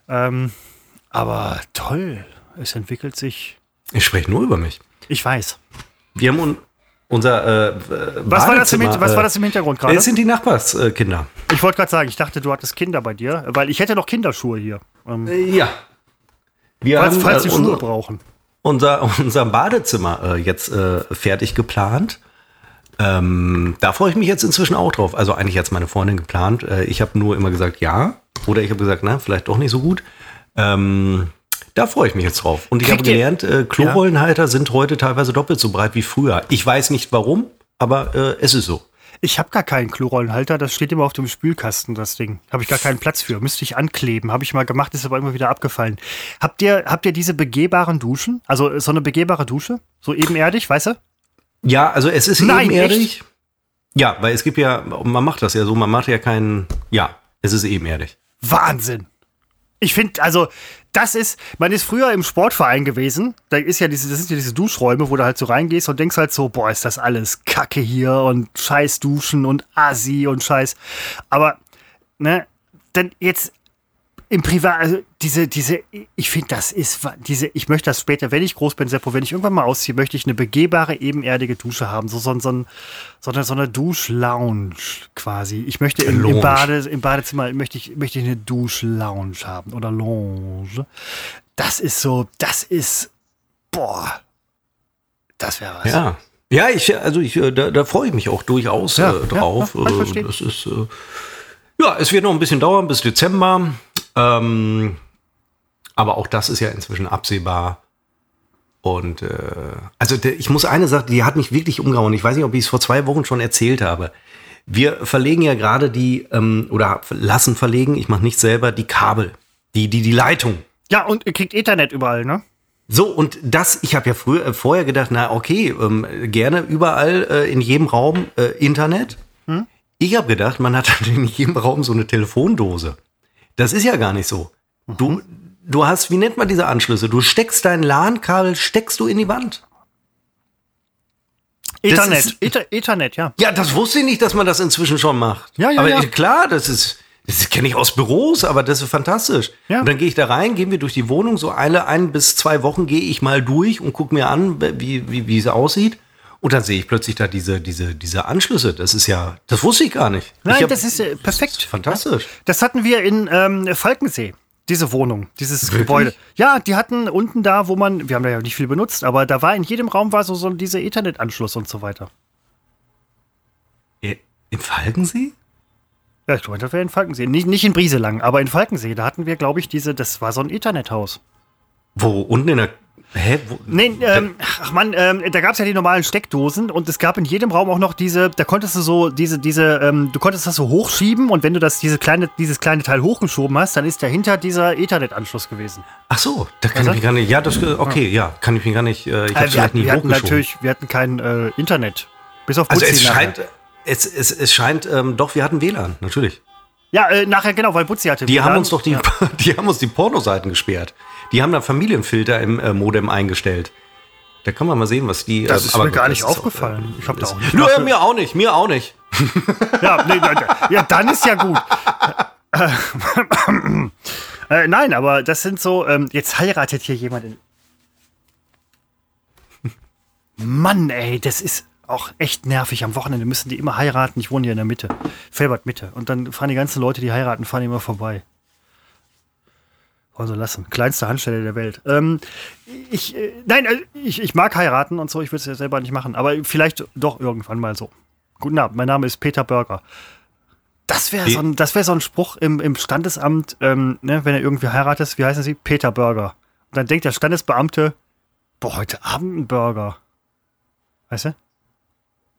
Ähm, aber toll. Es entwickelt sich. Ich spreche nur über mich. Ich weiß. Wir haben un unser äh, Was war, das im, was war äh, das im Hintergrund gerade? Es sind die Nachbarskinder. Ich wollte gerade sagen, ich dachte, du hattest Kinder bei dir, weil ich hätte noch Kinderschuhe hier. Ähm, Ja. Wir falls, haben falls äh, die Schuhe unser, brauchen. unser, unser Badezimmer äh, jetzt äh, fertig geplant. Ähm, da freue ich mich jetzt inzwischen auch drauf. Also eigentlich jetzt meine Freundin geplant. Äh, ich habe nur immer gesagt ja. Oder ich habe gesagt, na, vielleicht doch nicht so gut. Ähm, da freue ich mich jetzt drauf. Und ich Kriegt habe gelernt, äh, Klorollenhalter sind heute teilweise doppelt so breit wie früher. Ich weiß nicht warum, aber äh, es ist so. Ich habe gar keinen Klorollenhalter, das steht immer auf dem Spülkasten, das Ding. Habe ich gar keinen Platz für. Müsste ich ankleben. Habe ich mal gemacht, ist aber immer wieder abgefallen. Habt ihr, habt ihr diese begehbaren Duschen? Also so eine begehbare Dusche? So ebenerdig, weißt du? Ja, also es ist Nein, ebenerdig. Ja, weil es gibt ja, man macht das ja so, man macht ja keinen, ja, es ist ebenerdig. Wahnsinn. Ich finde, also, das ist, man ist früher im Sportverein gewesen. Da ist ja diese, das sind ja diese Duschräume, wo du halt so reingehst und denkst halt so, boah, ist das alles Kacke hier und scheiß Duschen und Assi und Scheiß. Aber, ne, dann jetzt im Privat, also diese, diese, ich finde, das ist, diese, ich möchte das später, wenn ich groß bin, Seppo, wenn ich irgendwann mal ausziehe, möchte ich eine begehbare, ebenerdige Dusche haben. So, so, so, ein, so eine, so eine Duschlounge quasi. Ich möchte im, im. Bade, im Badezimmer, möchte ich, möchte ich eine Duschlounge haben oder Lounge. Das ist so, das ist, boah, das wäre was. Ja. Ja, ich, also ich, äh, da, da freue ich mich auch durchaus Ja, äh, ja, drauf. ja, ich Äh, das ist, äh, ja, es wird noch ein bisschen dauern bis Dezember. Ähm, aber auch das ist ja inzwischen absehbar. Und äh, also ich muss eine Sache, die hat mich wirklich umgehauen. Ich weiß nicht, ob ich es vor zwei Wochen schon erzählt habe. Wir verlegen ja gerade die, ähm, oder lassen verlegen, ich mache nicht selber, die Kabel, die, die, die Leitung. Ja, und ihr kriegt Ethernet überall, ne? So, und das, ich habe ja früher, äh, vorher gedacht, na okay, ähm, gerne überall äh, in jedem Raum äh, Internet. Ich habe gedacht, man hat halt in jedem Raum so eine Telefondose. Das ist ja gar nicht so. Du, du hast, wie nennt man diese Anschlüsse? Du steckst dein LAN-Kabel, steckst du in die Wand. Ethernet, ist- Ether, Ethernet, ja. Ja, das wusste ich nicht, dass man das inzwischen schon macht. Ja, ja, aber ja. klar, das ist, das kenne ich aus Büros, aber das ist fantastisch. Ja. Und dann gehe ich da rein, gehen wir durch die Wohnung, so alle ein bis zwei Wochen gehe ich mal durch und gucke mir an, wie, wie, wie es aussieht. Und dann sehe ich plötzlich da diese, diese, diese Anschlüsse. Das ist ja, das wusste ich gar nicht. Nein, hab- das ist äh, perfekt. fantastisch. Das hatten wir in ähm, Falkensee, diese Wohnung, dieses Wirklich? Gebäude. Ja, die hatten unten da, wo man, wir haben da ja nicht viel benutzt, aber da war in jedem Raum war so, so dieser Ethernet-Anschluss und so weiter. Äh, Im Falkensee? Ja, ich glaube, das wäre in Falkensee. Nicht, nicht in Brieselang, aber in Falkensee, da hatten wir, glaube ich, diese, das war so ein Ethernet-Haus. Wo? Unten in der. Hä? Wo, Nee, ähm, ach man, ähm, da gab es ja die normalen Steckdosen und es gab in jedem Raum auch noch diese, da konntest du so, diese, diese, ähm, du konntest das so hochschieben und wenn du das, diese kleine, dieses kleine Teil hochgeschoben hast, dann ist dahinter dieser Ethernet-Anschluss gewesen. Ach so, da kann Was ich mich gar nicht. Ja, das, okay, ja, kann ich mich gar nicht. Äh, ich Äh, wir, vielleicht hatten, nie wir hatten hochgeschoben. natürlich, wir hatten kein äh, Internet. Bis auf Also Butzi es scheint, es, es, es scheint, ähm, doch, wir hatten WLAN, natürlich. Ja, äh, nachher genau, weil Butzi hatte. Die WLAN. haben uns doch die, Ja. die haben uns die Pornoseiten gesperrt. Die haben da Familienfilter im äh, Modem eingestellt. Da kann man mal sehen, was die. Das äh, ist aber mir gar nicht ist auch, aufgefallen. äh, Ich hab da auch nicht Nö, nachge- mir auch nicht, mir auch nicht. Ja, nee, ja, dann ist ja gut. äh, nein, aber das sind so, ähm, jetzt heiratet hier jemand in. Mann, ey, das ist auch echt nervig. Am Wochenende müssen die immer heiraten. Ich wohne hier in der Mitte, Felbert Mitte. Und dann fahren die ganzen Leute, die heiraten, fahren immer vorbei. Also lassen. Kleinste Handstelle der Welt. Ähm, ich, äh, nein, äh, ich, ich mag heiraten und so. Ich würde es ja selber nicht machen. Aber vielleicht doch irgendwann mal so. Guten Abend, mein Name ist Peter Börger. Das wäre so, ein- das wär so ein Spruch im, im Standesamt, ähm, ne, wenn er irgendwie heiratet. Wie heißen Sie? Peter Börger. Und dann denkt der Standesbeamte, boah, heute Abend ein Burger. Weißt du?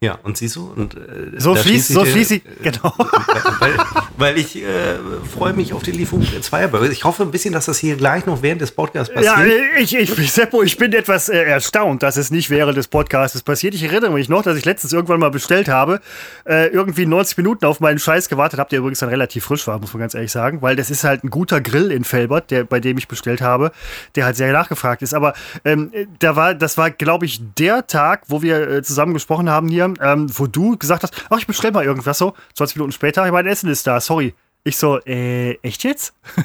Ja, und siehst du? Und, äh, So schließt so schließt der- ich, genau. weil, weil ich äh, freue mich auf die Lieferung der Zweierburger. Ich hoffe ein bisschen, dass das hier gleich noch während des Podcasts passiert. Ja, äh, ich, ich, Seppo, ich bin etwas äh, erstaunt, dass es nicht während des Podcasts passiert. Ich erinnere mich noch, dass ich letztens irgendwann mal bestellt habe, äh, irgendwie 90 Minuten auf meinen Scheiß gewartet habe, der übrigens dann relativ frisch war, muss man ganz ehrlich sagen, weil das ist halt ein guter Grill in Felbert, der, bei dem ich bestellt habe, der halt sehr nachgefragt ist. Aber ähm, äh, da war, das war, glaube ich, der Tag, wo wir äh, zusammen gesprochen haben hier, ähm, wo du gesagt hast, ach, ich bestell mal irgendwas so. 20 Minuten später, mein Essen ist da, sorry. Ich so, äh, echt jetzt?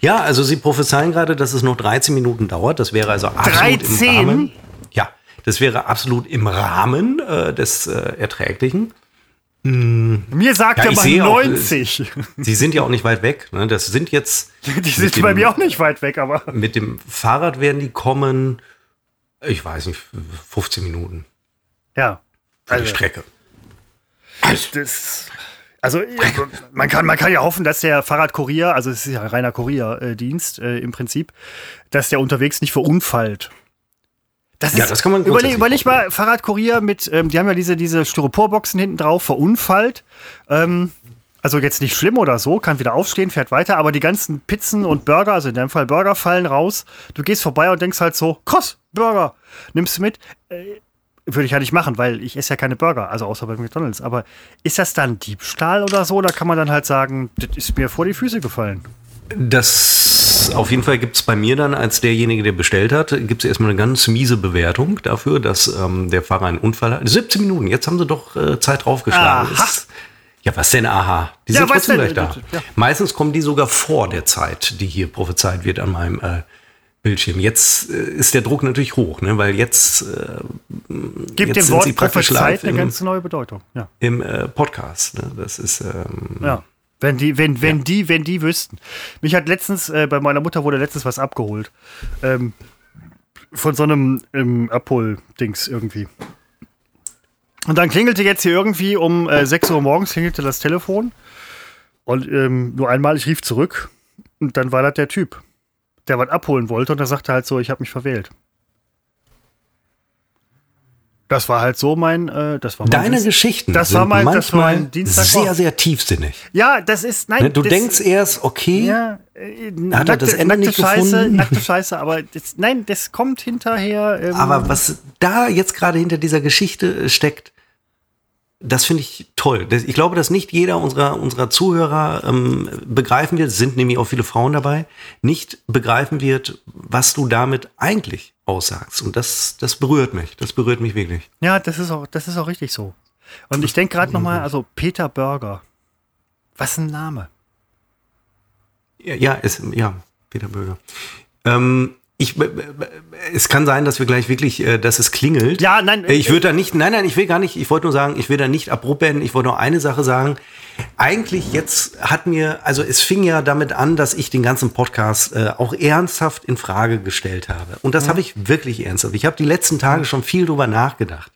Ja, also sie prophezeien gerade, dass es noch 13 Minuten dauert. Das wäre also absolut 13? im Rahmen. Ja, das wäre absolut im Rahmen äh, des äh, Erträglichen. Mir sagt Ja, er mal sehe auch, 90. Sie sind ja auch nicht weit weg. Ne? Das sind jetzt. Die sind dem- bei mir auch nicht weit weg, aber. Mit dem Fahrrad werden die kommen, ich weiß nicht, 15 Minuten Ja. Für die Also, Strecke. das, also man kann, man kann ja hoffen, dass der Fahrradkurier, also es ist ja ein reiner Kurierdienst äh, im Prinzip, dass der unterwegs nicht verunfallt. Das Ja, das kann man überleg, überleg mal, Fahrradkurier mit, ähm, die haben ja diese, diese Styroporboxen hinten drauf, verunfallt. Ähm, also jetzt nicht schlimm oder so, kann wieder aufstehen, fährt weiter, aber die ganzen Pizzen und Burger, also in deinem Fall Burger, fallen raus. Du gehst vorbei und denkst halt so, krass, Burger, nimmst du mit. Äh, würde ich ja nicht machen, weil ich esse ja keine Burger, also außer bei McDonalds. Aber ist das dann Diebstahl oder so? Da kann man dann halt sagen, das ist mir vor die Füße gefallen. Das auf jeden Fall gibt es bei mir dann als derjenige, der bestellt hat, gibt es erstmal eine ganz miese Bewertung dafür, dass ähm, der Fahrer einen Unfall hat. 17 Minuten, jetzt haben sie doch äh, Zeit draufgeschlagen. Aha. Ist- Ja, was denn aha? Die Ja, sind trotzdem gleich da. Ja. Meistens kommen die sogar vor der Zeit, die hier prophezeit wird an meinem äh, Bildschirm. Jetzt äh, ist der Druck natürlich hoch, ne? weil jetzt äh, Gibt Jetzt dem Wort praktisch Prophezeit eine ganz neue Bedeutung. Ja. im äh, Podcast. Ne? Das ist ähm, ja. Wenn die, wenn, wenn die, wenn die wüssten. Mich hat letztens, äh, bei meiner Mutter wurde letztens was abgeholt. Ähm, von so einem ähm, Abhol-Dings irgendwie. Und dann klingelte jetzt hier irgendwie um äh, 6 Uhr morgens klingelte das Telefon. Und ähm, nur einmal, ich rief zurück. Und dann war das der Typ, der was abholen wollte. Und er sagte halt so, ich habe mich verwählt. Das war halt so mein, äh, das war mein Deine Dienst- Geschichten Das sind war mein, das war mein Dienstag. sehr, sehr tiefsinnig. Ja, das ist, nein. Ne? Du das, denkst erst, okay, ja, äh, Hat er das Ende nicht Scheiße, gefunden? nackte Scheiße, aber das, nein, das kommt hinterher. Ähm, aber was da jetzt gerade hinter dieser Geschichte äh, steckt, das finde ich toll. Ich glaube, dass nicht jeder unserer, unserer Zuhörer ähm, begreifen wird, es sind nämlich auch viele Frauen dabei, nicht begreifen wird, was du damit eigentlich aussagst. Und das, das berührt mich. Das berührt mich wirklich. ja, das ist auch, das ist auch richtig so. Und ich denke gerade nochmal, also Peter Burger. Was ein Name. Ja, ja, es, ja Peter Böger. Ähm, ich, äh, es kann sein, dass wir gleich wirklich, äh, dass es klingelt. Ja, nein, Äh, Ich würde da nicht, nein, nein, ich will gar nicht, ich wollte nur sagen, ich will da nicht abrupt beenden. Ich wollte nur eine Sache sagen. Eigentlich jetzt hat mir, also es fing ja damit an, dass ich den ganzen Podcast äh, auch ernsthaft in Frage gestellt habe. Und das habe ich wirklich ernsthaft. Ich habe die letzten Tage schon viel drüber nachgedacht.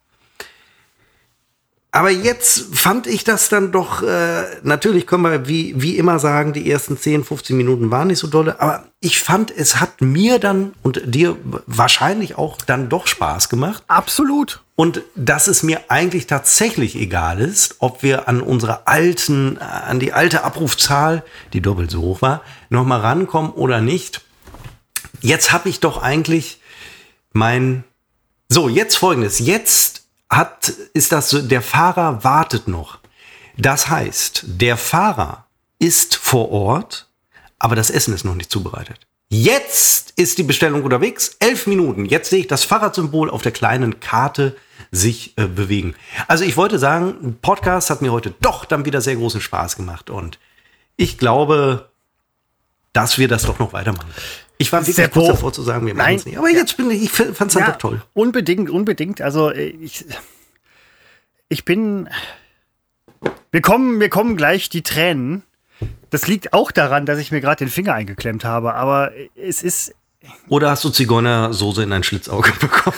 Aber jetzt fand ich das dann doch, äh, natürlich können wir wie, wie immer sagen, die ersten 10, 15 Minuten waren nicht so dolle, aber ich fand, es hat mir dann und dir wahrscheinlich auch dann doch Spaß gemacht. Absolut. Und dass es mir eigentlich tatsächlich egal ist, ob wir an unsere alten, äh, an die alte Abrufzahl, die doppelt so hoch war, nochmal rankommen oder nicht. Jetzt habe ich doch eigentlich mein. So, jetzt folgendes. Jetzt hat, ist das so, der Fahrer wartet noch. Das heißt, der Fahrer ist vor Ort, aber das Essen ist noch nicht zubereitet. Jetzt ist die Bestellung unterwegs. Elf Minuten. Jetzt sehe ich das Fahrradsymbol auf der kleinen Karte sich äh, bewegen. Also ich wollte sagen, Podcast hat mir heute doch dann wieder sehr großen Spaß gemacht und ich glaube, dass wir das doch noch weitermachen. Ich war wirklich Seppo. kurz davor zu sagen, wir machen es nicht. Aber jetzt bin ich, ich fand es dann doch toll. Unbedingt, unbedingt. Also äh, ich, ich bin. Wir kommen, mir kommen gleich die Tränen. Das liegt auch daran, dass ich mir gerade den Finger eingeklemmt habe. Aber es ist. Oder hast du Zigeunersoße in ein Schlitzauge bekommen?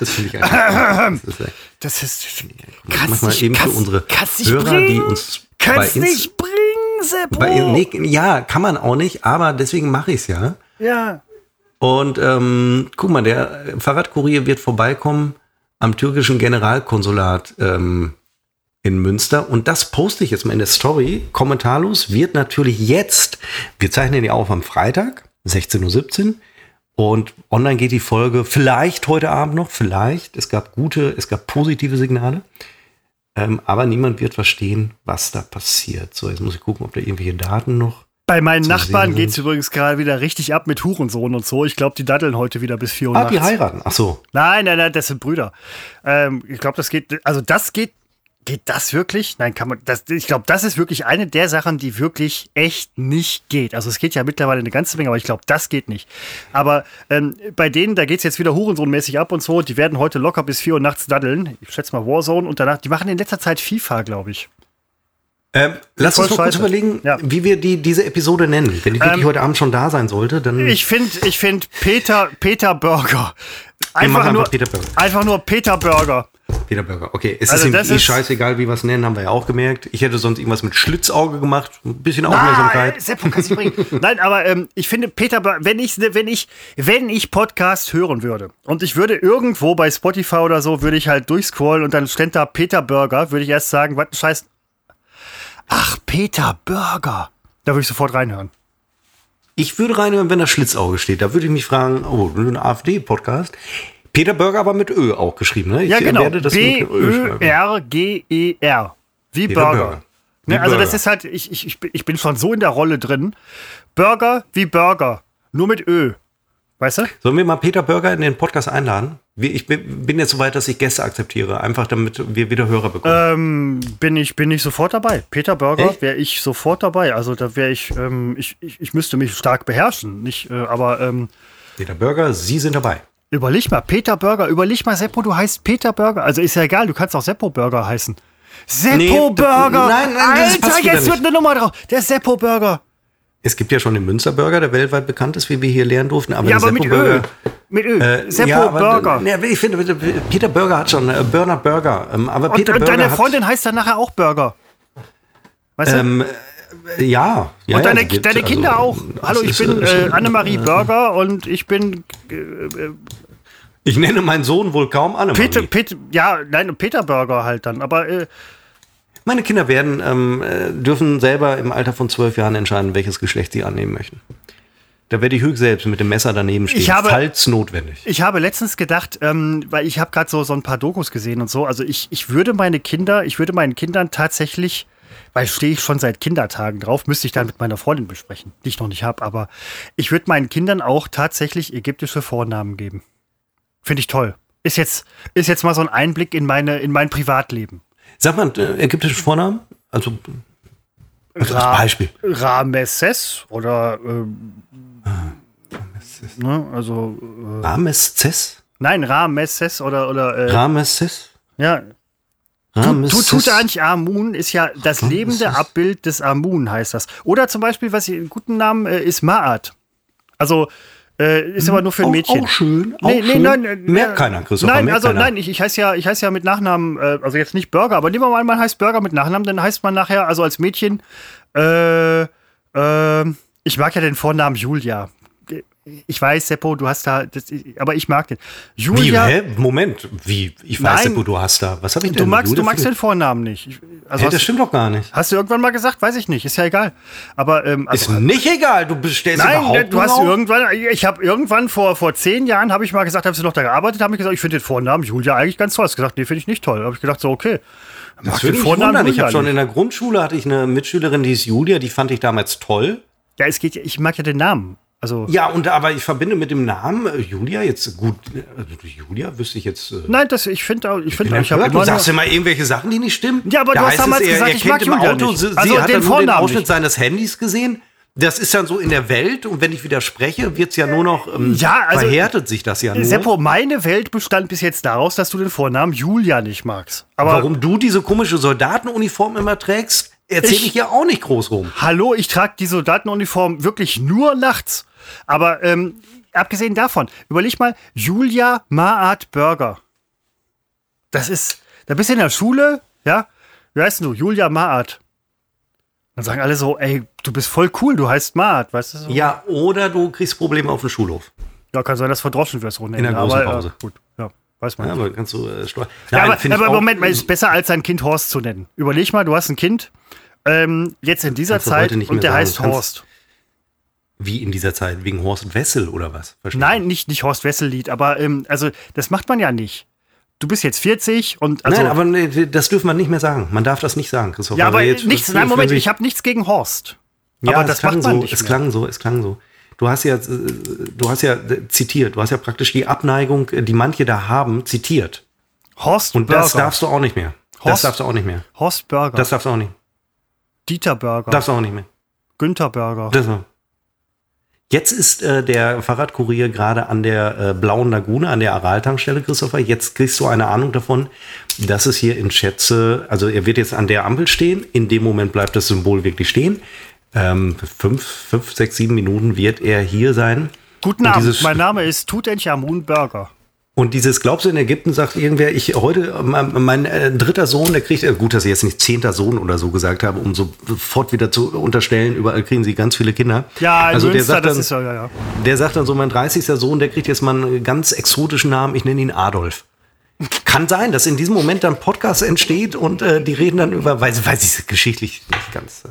das finde ich eigentlich. Das ist, ist. mach Kannst mal nicht, eben für kannst, unsere kannst nicht Hörer, bringen. die uns bei kannst Inst- nicht bringen, Seppo. bei, nee, ja, kann man auch nicht, aber deswegen mache ich es ja. ja. Und ähm, guck mal, der Fahrradkurier wird vorbeikommen am türkischen Generalkonsulat ähm, in Münster. Und das poste ich jetzt mal in der Story. Kommentarlos wird natürlich jetzt, wir zeichnen die auf am Freitag, 16.17 Uhr. Und online geht die Folge vielleicht heute Abend noch, vielleicht. Es gab gute, es gab positive Signale. Ähm, aber niemand wird verstehen, was da passiert. So, jetzt muss ich gucken, ob da irgendwelche Daten noch. Bei meinen Nachbarn geht es übrigens gerade wieder richtig ab mit Hurensohn und so. Ich glaube, die daddeln heute wieder bis 4 Uhr. Ah, die heiraten. Ach so. Nein, nein, nein, das sind Brüder. Ähm, ich glaube, das geht, also das geht Geht das wirklich? Nein, kann man. Das, ich glaube, das ist wirklich eine der Sachen, die wirklich echt nicht geht. Also es geht ja mittlerweile eine ganze Menge, aber ich glaube, das geht nicht. Aber ähm, bei denen, da geht es jetzt wieder Hurensohnmäßig ab und so. Die werden heute locker bis 4 Uhr nachts daddeln. Ich schätze mal Warzone und danach. Die machen in letzter Zeit FIFA, glaube ich. Ähm, lass uns mal kurz überlegen, ja. wie wir die, diese Episode nennen. Wenn die wirklich ähm, heute Abend schon da sein sollte, dann. Ich finde ich find Peter, Peter Burger. Einfach, nur, Peter Burger. einfach nur Peter Burger. Peter Burger. Okay, es also ist ihm eh scheißegal, wie wir es nennen, haben wir ja auch gemerkt. Ich hätte sonst irgendwas mit Schlitzauge gemacht. Ein bisschen Aufmerksamkeit. Du bringen. Nein, aber ähm, ich finde, Peter wenn ich, wenn, ich, wenn ich Podcast hören würde und ich würde irgendwo bei Spotify oder so, würde ich halt durchscrollen und dann stand da Peter Burger, würde ich erst sagen, was ein Scheiß. Ach, Peter Burger. Da würde ich sofort reinhören. Ich würde reinhören, wenn da Schlitzauge steht. Da würde ich mich fragen, oh, ein AfD-Podcast. Peter Burger aber mit Ö auch geschrieben, ne? Ich ja, genau. B-Ö-R-G-E-R. Wie Peter Burger. Burger. Ne, also Burger. das ist halt, ich, ich, ich bin schon so in der Rolle drin. Burger wie Burger. Nur mit Ö. Weißt du? Sollen wir mal Peter Burger in den Podcast einladen? Ich bin jetzt so weit, dass ich Gäste akzeptiere, einfach damit wir wieder Hörer bekommen. Ähm, bin, ich, bin ich sofort dabei. Peter Burger wäre ich sofort dabei. Also da wäre ich, ähm, ich, ich, ich müsste mich stark beherrschen. Nicht, äh, aber ähm, Peter Burger, Sie sind dabei. Überleg mal, Peter Burger, überleg mal, Seppo, du heißt Peter Burger. Also ist ja egal, du kannst auch Seppo Burger heißen. Seppo nee, Burger! Nein, nein, Alter, jetzt wird eine Nummer drauf. Der Seppo Burger. Es gibt ja schon den Münster Burger, der weltweit bekannt ist, wie wir hier lernen durften. Aber ja, aber mit Öl. Mit Öl. Äh, Seppo ja, Burger. Ja, ich finde, Peter Burger hat schon äh, Burner Burger. Ähm, aber Peter und, und deine Freundin heißt dann nachher auch Burger. Weißt du? Ähm, ja, ja. Und deine, ja, deine Kinder also, auch. Hallo, ich bin äh, Annemarie Burger und ich bin. Äh, äh, ich nenne meinen Sohn wohl kaum Annemarie. Peter, Peter, ja, nein, Peter Burger halt dann. Aber. Äh, meine Kinder werden, ähm, äh, dürfen selber im Alter von zwölf Jahren entscheiden, welches Geschlecht sie annehmen möchten. Da werde ich höchst selbst mit dem Messer daneben stehen, ich habe, falls notwendig. Ich habe letztens gedacht, ähm, weil ich habe gerade so, so ein paar Dokus gesehen und so, also ich, ich würde meine Kinder, ich würde meinen Kindern tatsächlich weil stehe ich schon seit Kindertagen drauf, müsste ich dann mit meiner Freundin besprechen, die ich noch nicht habe, aber ich würde meinen Kindern auch tatsächlich ägyptische Vornamen geben. Finde ich toll. Ist jetzt, ist jetzt mal so ein Einblick in, meine, in mein Privatleben. Sag mal, äh, ägyptische Vornamen? Also, also Ra Beispiel. Ramesses oder ähm, ah, Ramesses. Ne, also äh, Ramesses? Nein, Ramesses oder oder äh, Ramesses? Ja, Tut, Tutanchamun ist ja das lebende Abbild des Amun, heißt das. Oder zum Beispiel, was ich einen guten Namen äh, ist Ma'at. Also äh, ist aber nur für ein Mädchen. Auch, schön. Auch nee, nee, schön. Nein, äh, merkt keiner, Christopher. Nein, also keiner. nein, ich, ich heiße ja, ich heiße ja mit Nachnamen, äh, also jetzt nicht Burger, aber nehmen wir mal, man heißt Burger mit Nachnamen, dann heißt man nachher, also als Mädchen, äh, äh, ich mag ja den Vornamen Julia ich weiß, Seppo, du hast da, das, aber ich mag den. Julia. Wie, hä? Moment, wie? Ich weiß, Seppo, du hast da. Was habe ich denn? Du magst, du magst den Vornamen nicht. Ich, also hey, das stimmt doch gar nicht. Hast du irgendwann mal gesagt? Weiß ich nicht. Ist ja egal. Aber ähm, also, ist nicht egal. Du bestellst Nein, überhaupt du hast irgendwann. Ich habe irgendwann vor vor zehn Jahren habe ich mal gesagt, hast du noch da gearbeitet? Habe ich gesagt, ich finde den Vornamen Julia eigentlich ganz toll. Hast gesagt, nee, finde ich nicht toll. Habe ich gedacht, so okay. Das würde mich wundern. Ich habe schon in der Grundschule hatte ich eine Mitschülerin, die ist Julia. Die fand ich damals toll. Ja, es geht. Ich mag ja den Namen. Also ja, und aber ich verbinde mit dem Namen äh, Julia jetzt gut. Also Julia wüsste ich jetzt. Äh, Nein, das ich finde auch. Ich finde. Ich habe du sagst immer irgendwelche Sachen, die nicht stimmen. Ja, aber da du hast damals es, gesagt, er, ich mag Julia Auto, nicht. Sie, also hat den, den Ausschnitt nicht. seines Handys gesehen. Das ist dann so in der Welt und wenn ich widerspreche, wird es ja nur noch ähm, ja, also, verhärtet sich das ja nur. Seppo, meine Welt bestand bis jetzt daraus, dass du den Vornamen Julia nicht magst. Aber warum du diese komische Soldatenuniform immer trägst, erzähle ich, ich ja auch nicht groß rum. Hallo, ich trage die Soldatenuniform wirklich nur nachts. Aber ähm, abgesehen davon, überleg mal, Julia Maat Burger. Das ist, da bist du in der Schule, ja? Wie heißt du? Julia Maat. Dann sagen alle so, ey, du bist voll cool, du heißt Maat, weißt du so? Ja, oder du kriegst Probleme auf dem Schulhof. Ja, kann sein, dass verdroschen wirst ohne In der großen aber, Pause. Äh, gut, ja. weiß man Ja, aber kannst du äh, Steuer. Ja, aber, aber Moment mal, ist besser als sein Kind Horst zu nennen. Überleg mal, ist besser als sein Kind Horst zu nennen. Überleg mal, du hast ein Kind. Ähm, jetzt in dieser Kannst Zeit und mehr der sagen. heißt Kannst- Horst. Wie in dieser Zeit? Wegen Horst Wessel oder was? Verstehe Nein, nicht, nicht Horst Wessel-Lied, aber ähm, also das macht man ja nicht. Du bist jetzt 40 und also. Nein, aber nee, das dürfen wir nicht mehr sagen. Man darf das nicht sagen, Christoph. ja, aber Also jetzt nichts. Nein, Moment, ich habe nichts gegen Horst. Ja, aber es das klang macht man so, nicht Es mehr. klang so, es klang so. Du hast ja, äh, du hast ja äh, zitiert. Du hast ja praktisch die Abneigung, äh, die manche da haben, zitiert. Horst Und Burger. das darfst du auch nicht mehr. Das Horst- darfst du auch nicht mehr. Horst Burger. Das darfst du auch nicht. Dieter Burger. Du auch nicht mehr. Günther Burger. Das war. Jetzt ist äh, der Fahrradkurier gerade an der äh, Blauen Lagune, an der Araltankstelle, Christopher. Jetzt kriegst du eine Ahnung davon, dass es hier in Schätze, also er wird jetzt an der Ampel stehen. In dem Moment bleibt das Symbol wirklich stehen. Ähm, fünf, fünf, sechs, sieben Minuten wird er hier sein. Guten Abend, mein Name ist Tutanchamun Burger. Und dieses Glaubst du in Ägypten, sagt irgendwer, ich heute, mein, mein äh, dritter Sohn, der kriegt, äh, gut, dass ich jetzt nicht zehnter Sohn oder so gesagt habe, um sofort wieder zu unterstellen, überall kriegen sie ganz viele Kinder. Ja, also der sagt, das dann, ist ja, ja, der sagt dann so, mein 30. Sohn, der kriegt jetzt mal einen ganz exotischen Namen, ich nenne ihn Adolf. Kann sein, dass in diesem Moment dann Podcast entsteht und äh, die reden dann über, weiß, weiß ich geschichtlich nicht ganz. Äh,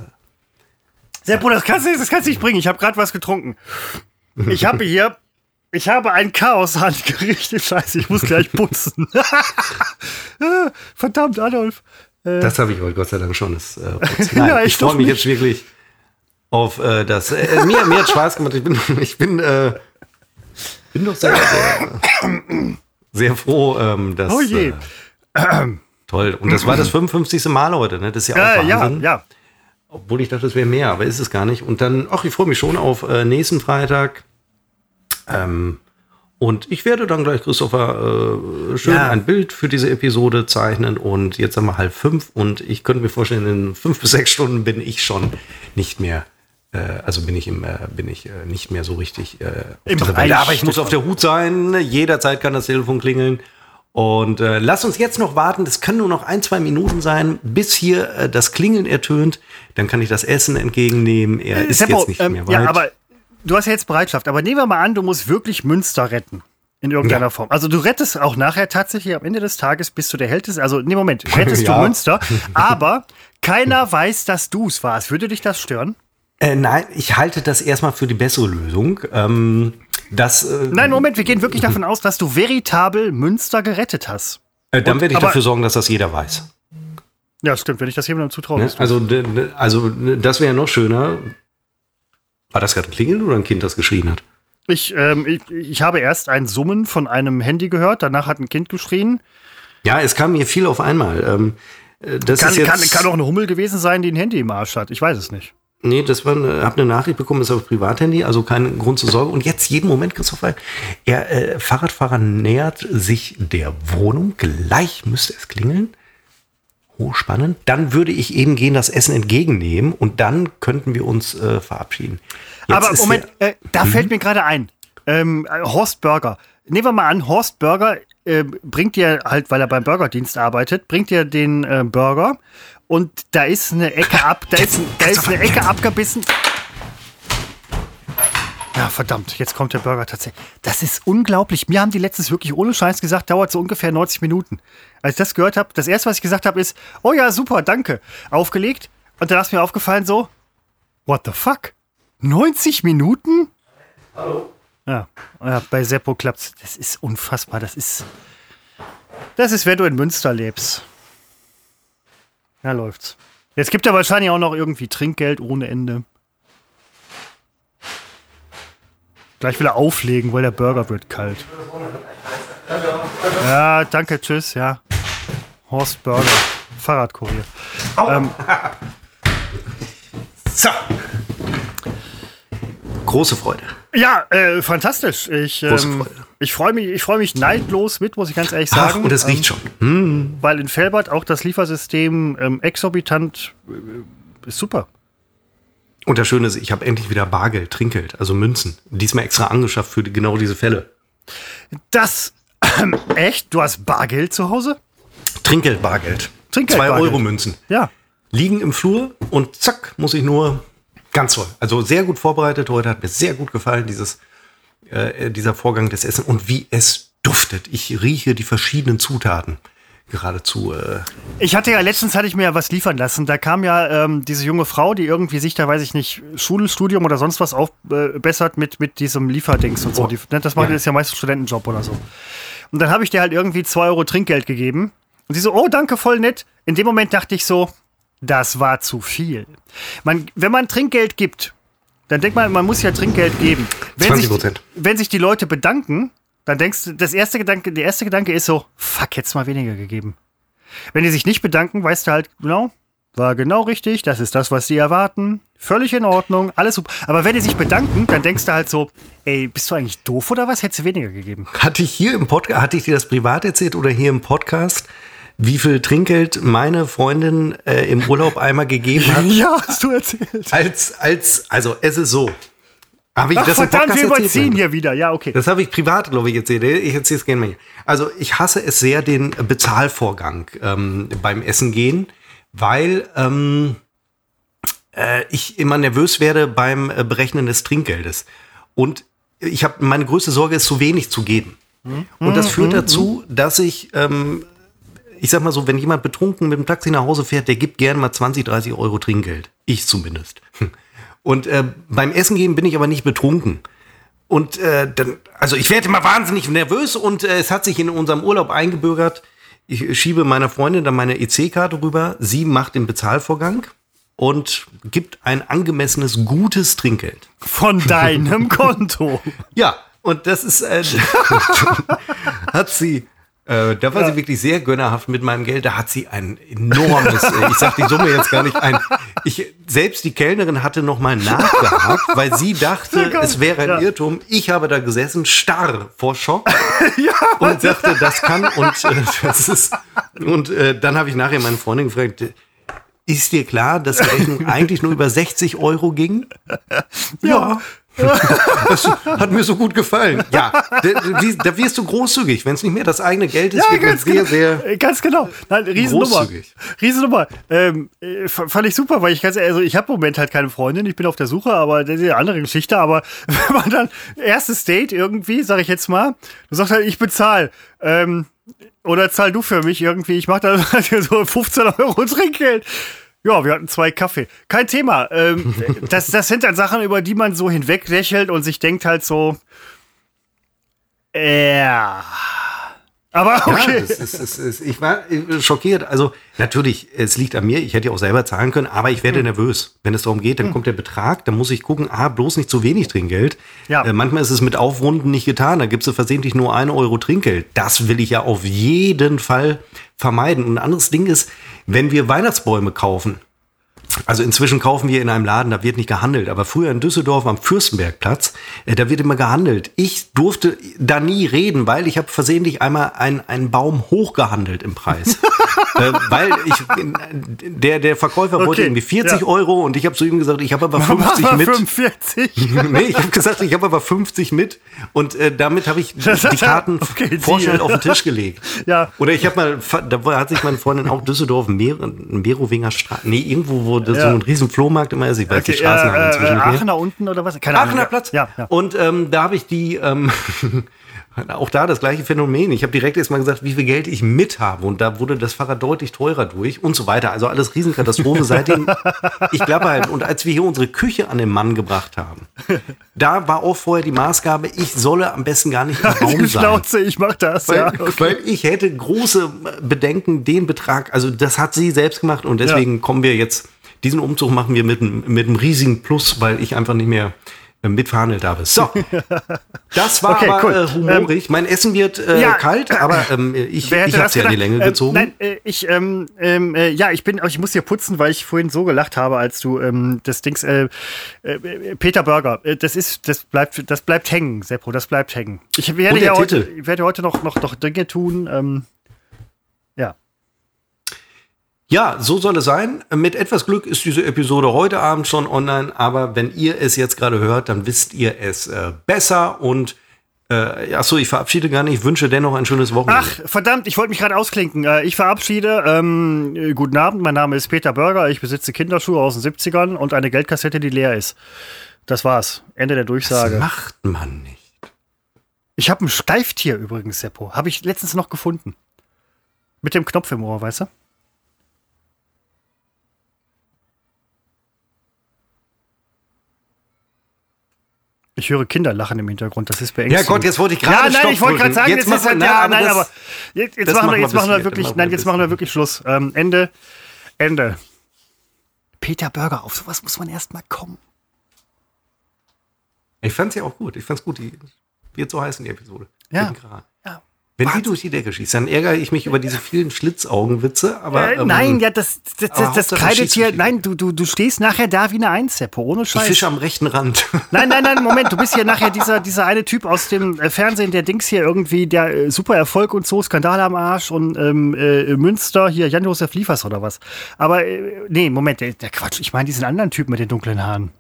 Seppo, das kannst du das kannst du nicht bringen. Ich habe gerade was getrunken. Ich habe hier, ich habe ein Chaos angerichtet. Scheiße, ich muss gleich putzen. Verdammt, Adolf. Das habe ich heute Gott sei Dank schon. Das, äh. Nein, Ja, ich ich freue mich nicht. jetzt wirklich auf äh, das. Äh, mir, mir hat Spaß gemacht. Ich bin, ich bin, äh, bin doch sehr, sehr, sehr froh, ähm, dass. Oh je. Äh, toll. Und das war das 55. Mal heute. Ne? Das ist ja auch Äh, ja, Wahnsinn. ja. Obwohl ich dachte, es wäre mehr, aber ist es gar nicht. Und dann, ach, ich freue mich schon auf äh, nächsten Freitag. Ähm, und ich werde dann gleich, Christopher, äh, schön Ja. ein Bild für diese Episode zeichnen. Und jetzt haben wir halb fünf. Und ich könnte mir vorstellen, in fünf bis sechs Stunden bin ich schon nicht mehr. Äh, also bin ich, im, äh, bin ich äh, nicht mehr so richtig äh, Im. Aber ich muss auf der Hut sein. Jederzeit kann das Telefon klingeln. Und äh, lass uns jetzt noch warten. Das kann nur noch ein, zwei Minuten sein, bis hier äh, das Klingeln ertönt. Dann kann ich das Essen entgegennehmen. Er ist Seppo, jetzt nicht ähm, mehr weit. ja, aber du hast ja jetzt Bereitschaft. Aber nehmen wir mal an, du musst wirklich Münster retten. In irgendeiner Ja. Form. Also du rettest auch nachher tatsächlich am Ende des Tages bist du der Held Also, nee, Moment, rettest Ja. du Münster, aber keiner weiß, dass du es warst. Würde dich das stören? äh, nein, ich halte das erstmal für die bessere Lösung. Ähm, das, äh, Nein, Moment, wir gehen wirklich davon aus, dass du veritabel Münster gerettet hast. äh, dann werde ich dafür sorgen, dass das jeder weiß. Ja, stimmt, wenn ich das jemandem zutraue. Ne? Also, also das wäre noch schöner. War das gerade ein Klingeln oder ein Kind, das geschrien hat? Ich, ähm, ich, ich habe erst ein Summen von einem Handy gehört, danach hat ein Kind geschrien. Ja, es kam mir viel auf einmal. Ähm, äh, das Kann, ist jetzt, kann, kann auch eine Hummel gewesen sein, die ein Handy im Arsch hat. Ich weiß es nicht. Nee, das war, eine- hab eine Nachricht bekommen, ist auf Privathandy, also kein Grund zur Sorge. Und jetzt jeden Moment, Christopher, er, äh, Fahrradfahrer nähert sich der Wohnung. Gleich müsste es klingeln. Hochspannend. Dann würde ich eben gehen, das Essen entgegennehmen und dann könnten wir uns äh, verabschieden. Jetzt Aber Moment, der- äh, da fällt mir gerade ein. Ähm, äh, Horst Burger. Nehmen wir mal an, Horst Burger äh, bringt dir halt, weil er beim Burgerdienst arbeitet, bringt dir den äh, Burger und da ist eine Ecke ab, da ist, da ist eine Ecke abgebissen. Ja, verdammt, jetzt kommt der Burger tatsächlich. Das ist unglaublich. Mir haben die letztens wirklich ohne Scheiß gesagt, dauert so ungefähr 90 Minuten. Als ich das gehört habe, das erste, was ich gesagt habe, ist, oh ja, super, danke. Aufgelegt. Und dann ist mir aufgefallen so, what the fuck? 90 Minuten? Hallo? Ja, ja bei Seppo klappt's. Das ist unfassbar. Das ist. Das ist, wenn du in Münster lebst. Ja, läuft's. Jetzt gibt er wahrscheinlich auch noch irgendwie Trinkgeld ohne Ende. Gleich will er auflegen, weil der Burger wird kalt. Ja, danke, tschüss, ja. Horst Burger, Fahrradkurier. Ähm, So. Große Freude. Ja, äh, fantastisch. Ich, ähm, ich freue mich, ich freu mich neidlos mit, muss ich ganz ehrlich Ach, sagen. und es riecht schon. Weil in Felbert auch das Liefersystem ähm, exorbitant äh, ist super. Und das Schöne ist, ich habe endlich wieder Bargeld, Trinkgeld, also Münzen. Diesmal extra angeschafft für genau diese Fälle. Das, ähm, echt? Du hast Bargeld zu Hause? Trinkgeld, Bargeld. Trinkgeld, Zwei Bargeld. Euro Münzen. Ja. Liegen im Flur und zack, muss ich nur. Ganz toll. Also sehr gut vorbereitet. Heute hat mir sehr gut gefallen, dieses, äh, dieser Vorgang des Essen und wie es duftet. Ich rieche die verschiedenen Zutaten geradezu. Äh ich hatte ja letztens hatte ich mir ja was liefern lassen. Da kam ja ähm, diese junge Frau, die irgendwie sich da, weiß ich nicht, Schulstudium oder sonst was aufbessert äh, mit, mit diesem Lieferdings und so. Oh. Die, ne, das macht ja. ist ja meistens Studentenjob oder so. Und dann habe ich dir halt irgendwie zwei Euro Trinkgeld gegeben. Und sie so, oh, danke, voll nett. In dem Moment dachte ich so, das war zu viel. Man, wenn man Trinkgeld gibt, dann denkt man, man muss ja Trinkgeld geben. Wenn 20 Prozent. Wenn sich die Leute bedanken, dann denkst du, das erste Gedanke, der erste Gedanke ist so, fuck, hätt's mal weniger gegeben. Wenn die sich nicht bedanken, weißt du halt, genau, war genau richtig, das ist das, was sie erwarten. Völlig in Ordnung, alles super. Aber wenn die sich bedanken, dann denkst du halt so, ey, bist du eigentlich doof oder was? Hättest du weniger gegeben? Hatte ich hier im Podcast, hatte ich dir das privat erzählt oder hier im Podcast, wie viel Trinkgeld meine Freundin äh, im Urlaub einmal gegeben hat? ja, hast du erzählt. Als, als, also es ist so. Habe ich Ach, das verdammt, wir überziehen hier wieder. Ja, okay. Das habe ich privat, glaube ich, erzählt. Ich erzähle es gerne mal. Also ich hasse es sehr, den Bezahlvorgang ähm, beim Essen gehen, weil ähm, äh, ich immer nervös werde beim äh, Berechnen des Trinkgeldes. Und ich habe meine größte Sorge ist, zu wenig zu geben. Mhm. Und das führt mhm. dazu, dass ich, ähm, ich sag mal so, wenn jemand betrunken mit dem Taxi nach Hause fährt, der gibt gerne mal 20, 30 Euro Trinkgeld. Ich zumindest. Und äh, beim Essen gehen bin ich aber nicht betrunken. Und äh, dann, also ich werde immer wahnsinnig nervös und äh, es hat sich in unserem Urlaub eingebürgert. Ich schiebe meiner Freundin dann meine EC-Karte rüber. Sie macht den Bezahlvorgang und gibt ein angemessenes, gutes Trinkgeld. Von deinem Konto. Ja, und das ist, äh, hat sie äh, da war ja. sie wirklich sehr gönnerhaft mit meinem Geld. Da hat sie ein enormes, äh, ich sag die Summe jetzt gar nicht ein. Ich, selbst die Kellnerin hatte noch mal nachgehakt, weil sie dachte, es wäre ein ja. Irrtum. Ich habe da gesessen, starr vor Schock ja, und sagte, das kann und äh, das ist. Und äh, dann habe ich nachher meine Freundin gefragt, ist dir klar, dass die Rechnung eigentlich nur über 60 Euro ging? Ja. das hat mir so gut gefallen. Ja, da, wirst du großzügig, wenn es nicht mehr das eigene Geld ist, ja, wird sehr, genau. sehr äh, ganz genau. Nein, Riesennummer. Großzügig. Riesennummer. Ähm, äh, fand ich super, weil ich ganz also ich habe im Moment halt keine Freundin, ich bin auf der Suche, aber das ist eine andere Geschichte. Aber wenn man dann erstes Date irgendwie, sag ich jetzt mal, du sagst halt, ich bezahle. Ähm, oder zahl du für mich irgendwie, ich mach da so 15 Euro Trinkgeld. Ja, wir hatten zwei Kaffee. Kein Thema. Ähm, das, das sind dann Sachen, über die man so hinweglächelt und sich denkt halt so, ja. Äh, aber okay. Ja, das ist, das ist, ich war schockiert. Also natürlich, es liegt an mir. Ich hätte ja auch selber zahlen können, aber ich werde hm. nervös. Wenn es darum geht, dann hm. kommt der Betrag. Dann muss ich gucken, ah, bloß nicht zu wenig Trinkgeld. Ja. Äh, manchmal ist es mit Aufrunden nicht getan. Da gibst du versehentlich nur eine Euro Trinkgeld. Das will ich ja auf jeden Fall vermeiden. Und ein anderes Ding ist, wenn wir Weihnachtsbäume kaufen, also inzwischen kaufen wir in einem Laden, da wird nicht gehandelt, aber früher in Düsseldorf am Fürstenbergplatz, äh, da wird immer gehandelt. Ich durfte da nie reden, weil ich habe versehentlich einmal einen, einen Baum hochgehandelt im Preis. äh, weil ich, der, der Verkäufer okay, wollte irgendwie 40 ja. Euro und ich habe zu ihm gesagt, ich habe aber 50 mit. 45? nee, ich habe gesagt, ich habe aber 50 mit und äh, damit habe ich die Karten okay, vorschnell auf den Tisch gelegt. Ja. Oder ich habe mal, da hat sich meine Freundin auch Düsseldorf, Merowinger Straße, nee, irgendwo, wo ja. so ein riesen Flohmarkt immer ist. Ich weiß okay, die Straßen äh, inzwischen. Äh, Aachener unten oder was? Keine Aachener Ahnung. Platz. Ja, ja. Und ähm, da habe ich die, ähm, auch da das gleiche Phänomen. Ich habe direkt erstmal gesagt, wie viel Geld ich mit habe. Und da wurde das Fahrrad deutlich teurer durch und so weiter. Also alles Riesenkatastrophe seitdem. Ich glaube halt, und als wir hier unsere Küche an den Mann gebracht haben, da war auch vorher die Maßgabe, ich solle am besten gar nicht im Raum sein. Schnauze, ich mach das. Weil, ja, okay. weil ich hätte große Bedenken, den Betrag, also das hat sie selbst gemacht und deswegen ja. kommen wir jetzt diesen Umzug machen wir mit, mit einem riesigen Plus, weil ich einfach nicht mehr äh, mitverhandelt habe. So, das war okay, aber cool. äh, humorig. Ähm, mein Essen wird äh, ja, kalt, aber ähm, ich, ich habe es ja in die Länge ähm, gezogen. nein, äh, ich, ähm, ähm, äh, ja, ich bin, ich muss hier putzen, weil ich vorhin so gelacht habe, als du ähm, das Dings, Peter Burger, das ist, das bleibt, das bleibt hängen, Seppo, das bleibt hängen. Ich werde ja heute, ich werde heute noch, noch, noch Dinge tun. Ja. So soll es sein. Mit etwas Glück ist diese Episode heute Abend schon online, aber wenn ihr es jetzt gerade hört, dann wisst ihr es äh, besser und äh, achso, ich verabschiede gar nicht, ich wünsche dennoch ein schönes Wochenende. Ach, verdammt, ich wollte mich gerade ausklinken. Äh, ich verabschiede. Ähm, äh, guten Abend, mein Name ist Peter Börger, ich besitze Kinderschuhe aus den 70ern und eine Geldkassette, die leer ist. Das war's. Ende der Durchsage. Das macht man nicht. Ich habe ein Steiftier übrigens, Seppo. Habe ich letztens noch gefunden. Mit dem Knopf im Ohr, weißt du? Ich höre Kinder lachen im Hintergrund. Das ist beängstigend. Ja Gott, jetzt wollte ich gerade Ja, nein, Stopp ich wollte gerade sagen, Jetzt jetzt ist machen halt, wir- ja, nein, das- aber jetzt, jetzt machen wir, jetzt machen wir wirklich, nein, jetzt machen wir wirklich Schluss. Ähm, Ende, Ende. Peter Burger, auf sowas muss man erst mal kommen. Ich fand's ja auch gut. Ich fand's gut. Die wird so heißen, die Episode. Ja. Wenn Wahnsinn. die durch die Decke schießt, dann ärgere ich mich über diese vielen Schlitzaugenwitze. Aber Äh, ähm, nein, ja, das, das, das, das kreidet hier. Nein, du, du, du stehst nachher da wie eine Eins, Seppo, ohne die Scheiß. Fische am rechten Rand. Nein, nein, nein, Moment, du bist hier nachher dieser, dieser eine Typ aus dem äh, Fernsehen, der Dings hier irgendwie, der äh, super Erfolg und so, Skandal am Arsch und ähm, äh, Münster, hier Jan-Josef Liefers oder was. Aber, äh, nee, Moment, der, der Quatsch, ich meine diesen anderen Typ mit den dunklen Haaren.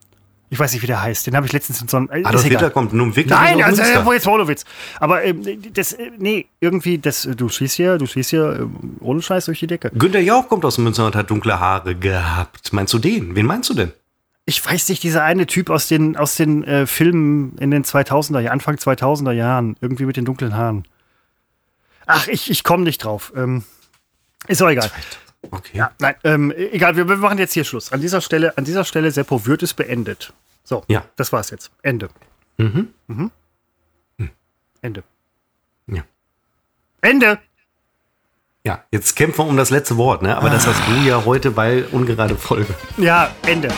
Ich weiß nicht, wie der heißt, den habe ich letztens in so einem. Äh, Adolf egal. Hitler kommt nun wirklich Nein, also äh, wo jetzt Wolowitz. Aber ähm, das, äh, nee, irgendwie, das, äh, du schießt hier, du schießt hier ähm, ohne Scheiß durch die Decke. Günther Jauch kommt aus Münster und hat dunkle Haare gehabt. Meinst du den? Wen meinst du denn? Ich weiß nicht, dieser eine Typ aus den, aus den äh, Filmen in den 2000er, Jahren, Anfang 2000er Jahren, irgendwie mit den dunklen Haaren. Ach, ich, ich komme nicht drauf. Ähm, ist auch egal. Okay. Ja, nein, ähm, egal, wir, wir machen jetzt hier Schluss. An dieser Stelle, an dieser Stelle, Seppo, wird es beendet. So, Ja. das war's jetzt. Ende. Mhm. Ende. Ja. Ende! Ja, jetzt kämpfen wir um das letzte Wort, ne? Aber das hast du ja heute, weil ungerade Folge. Ja, Ende.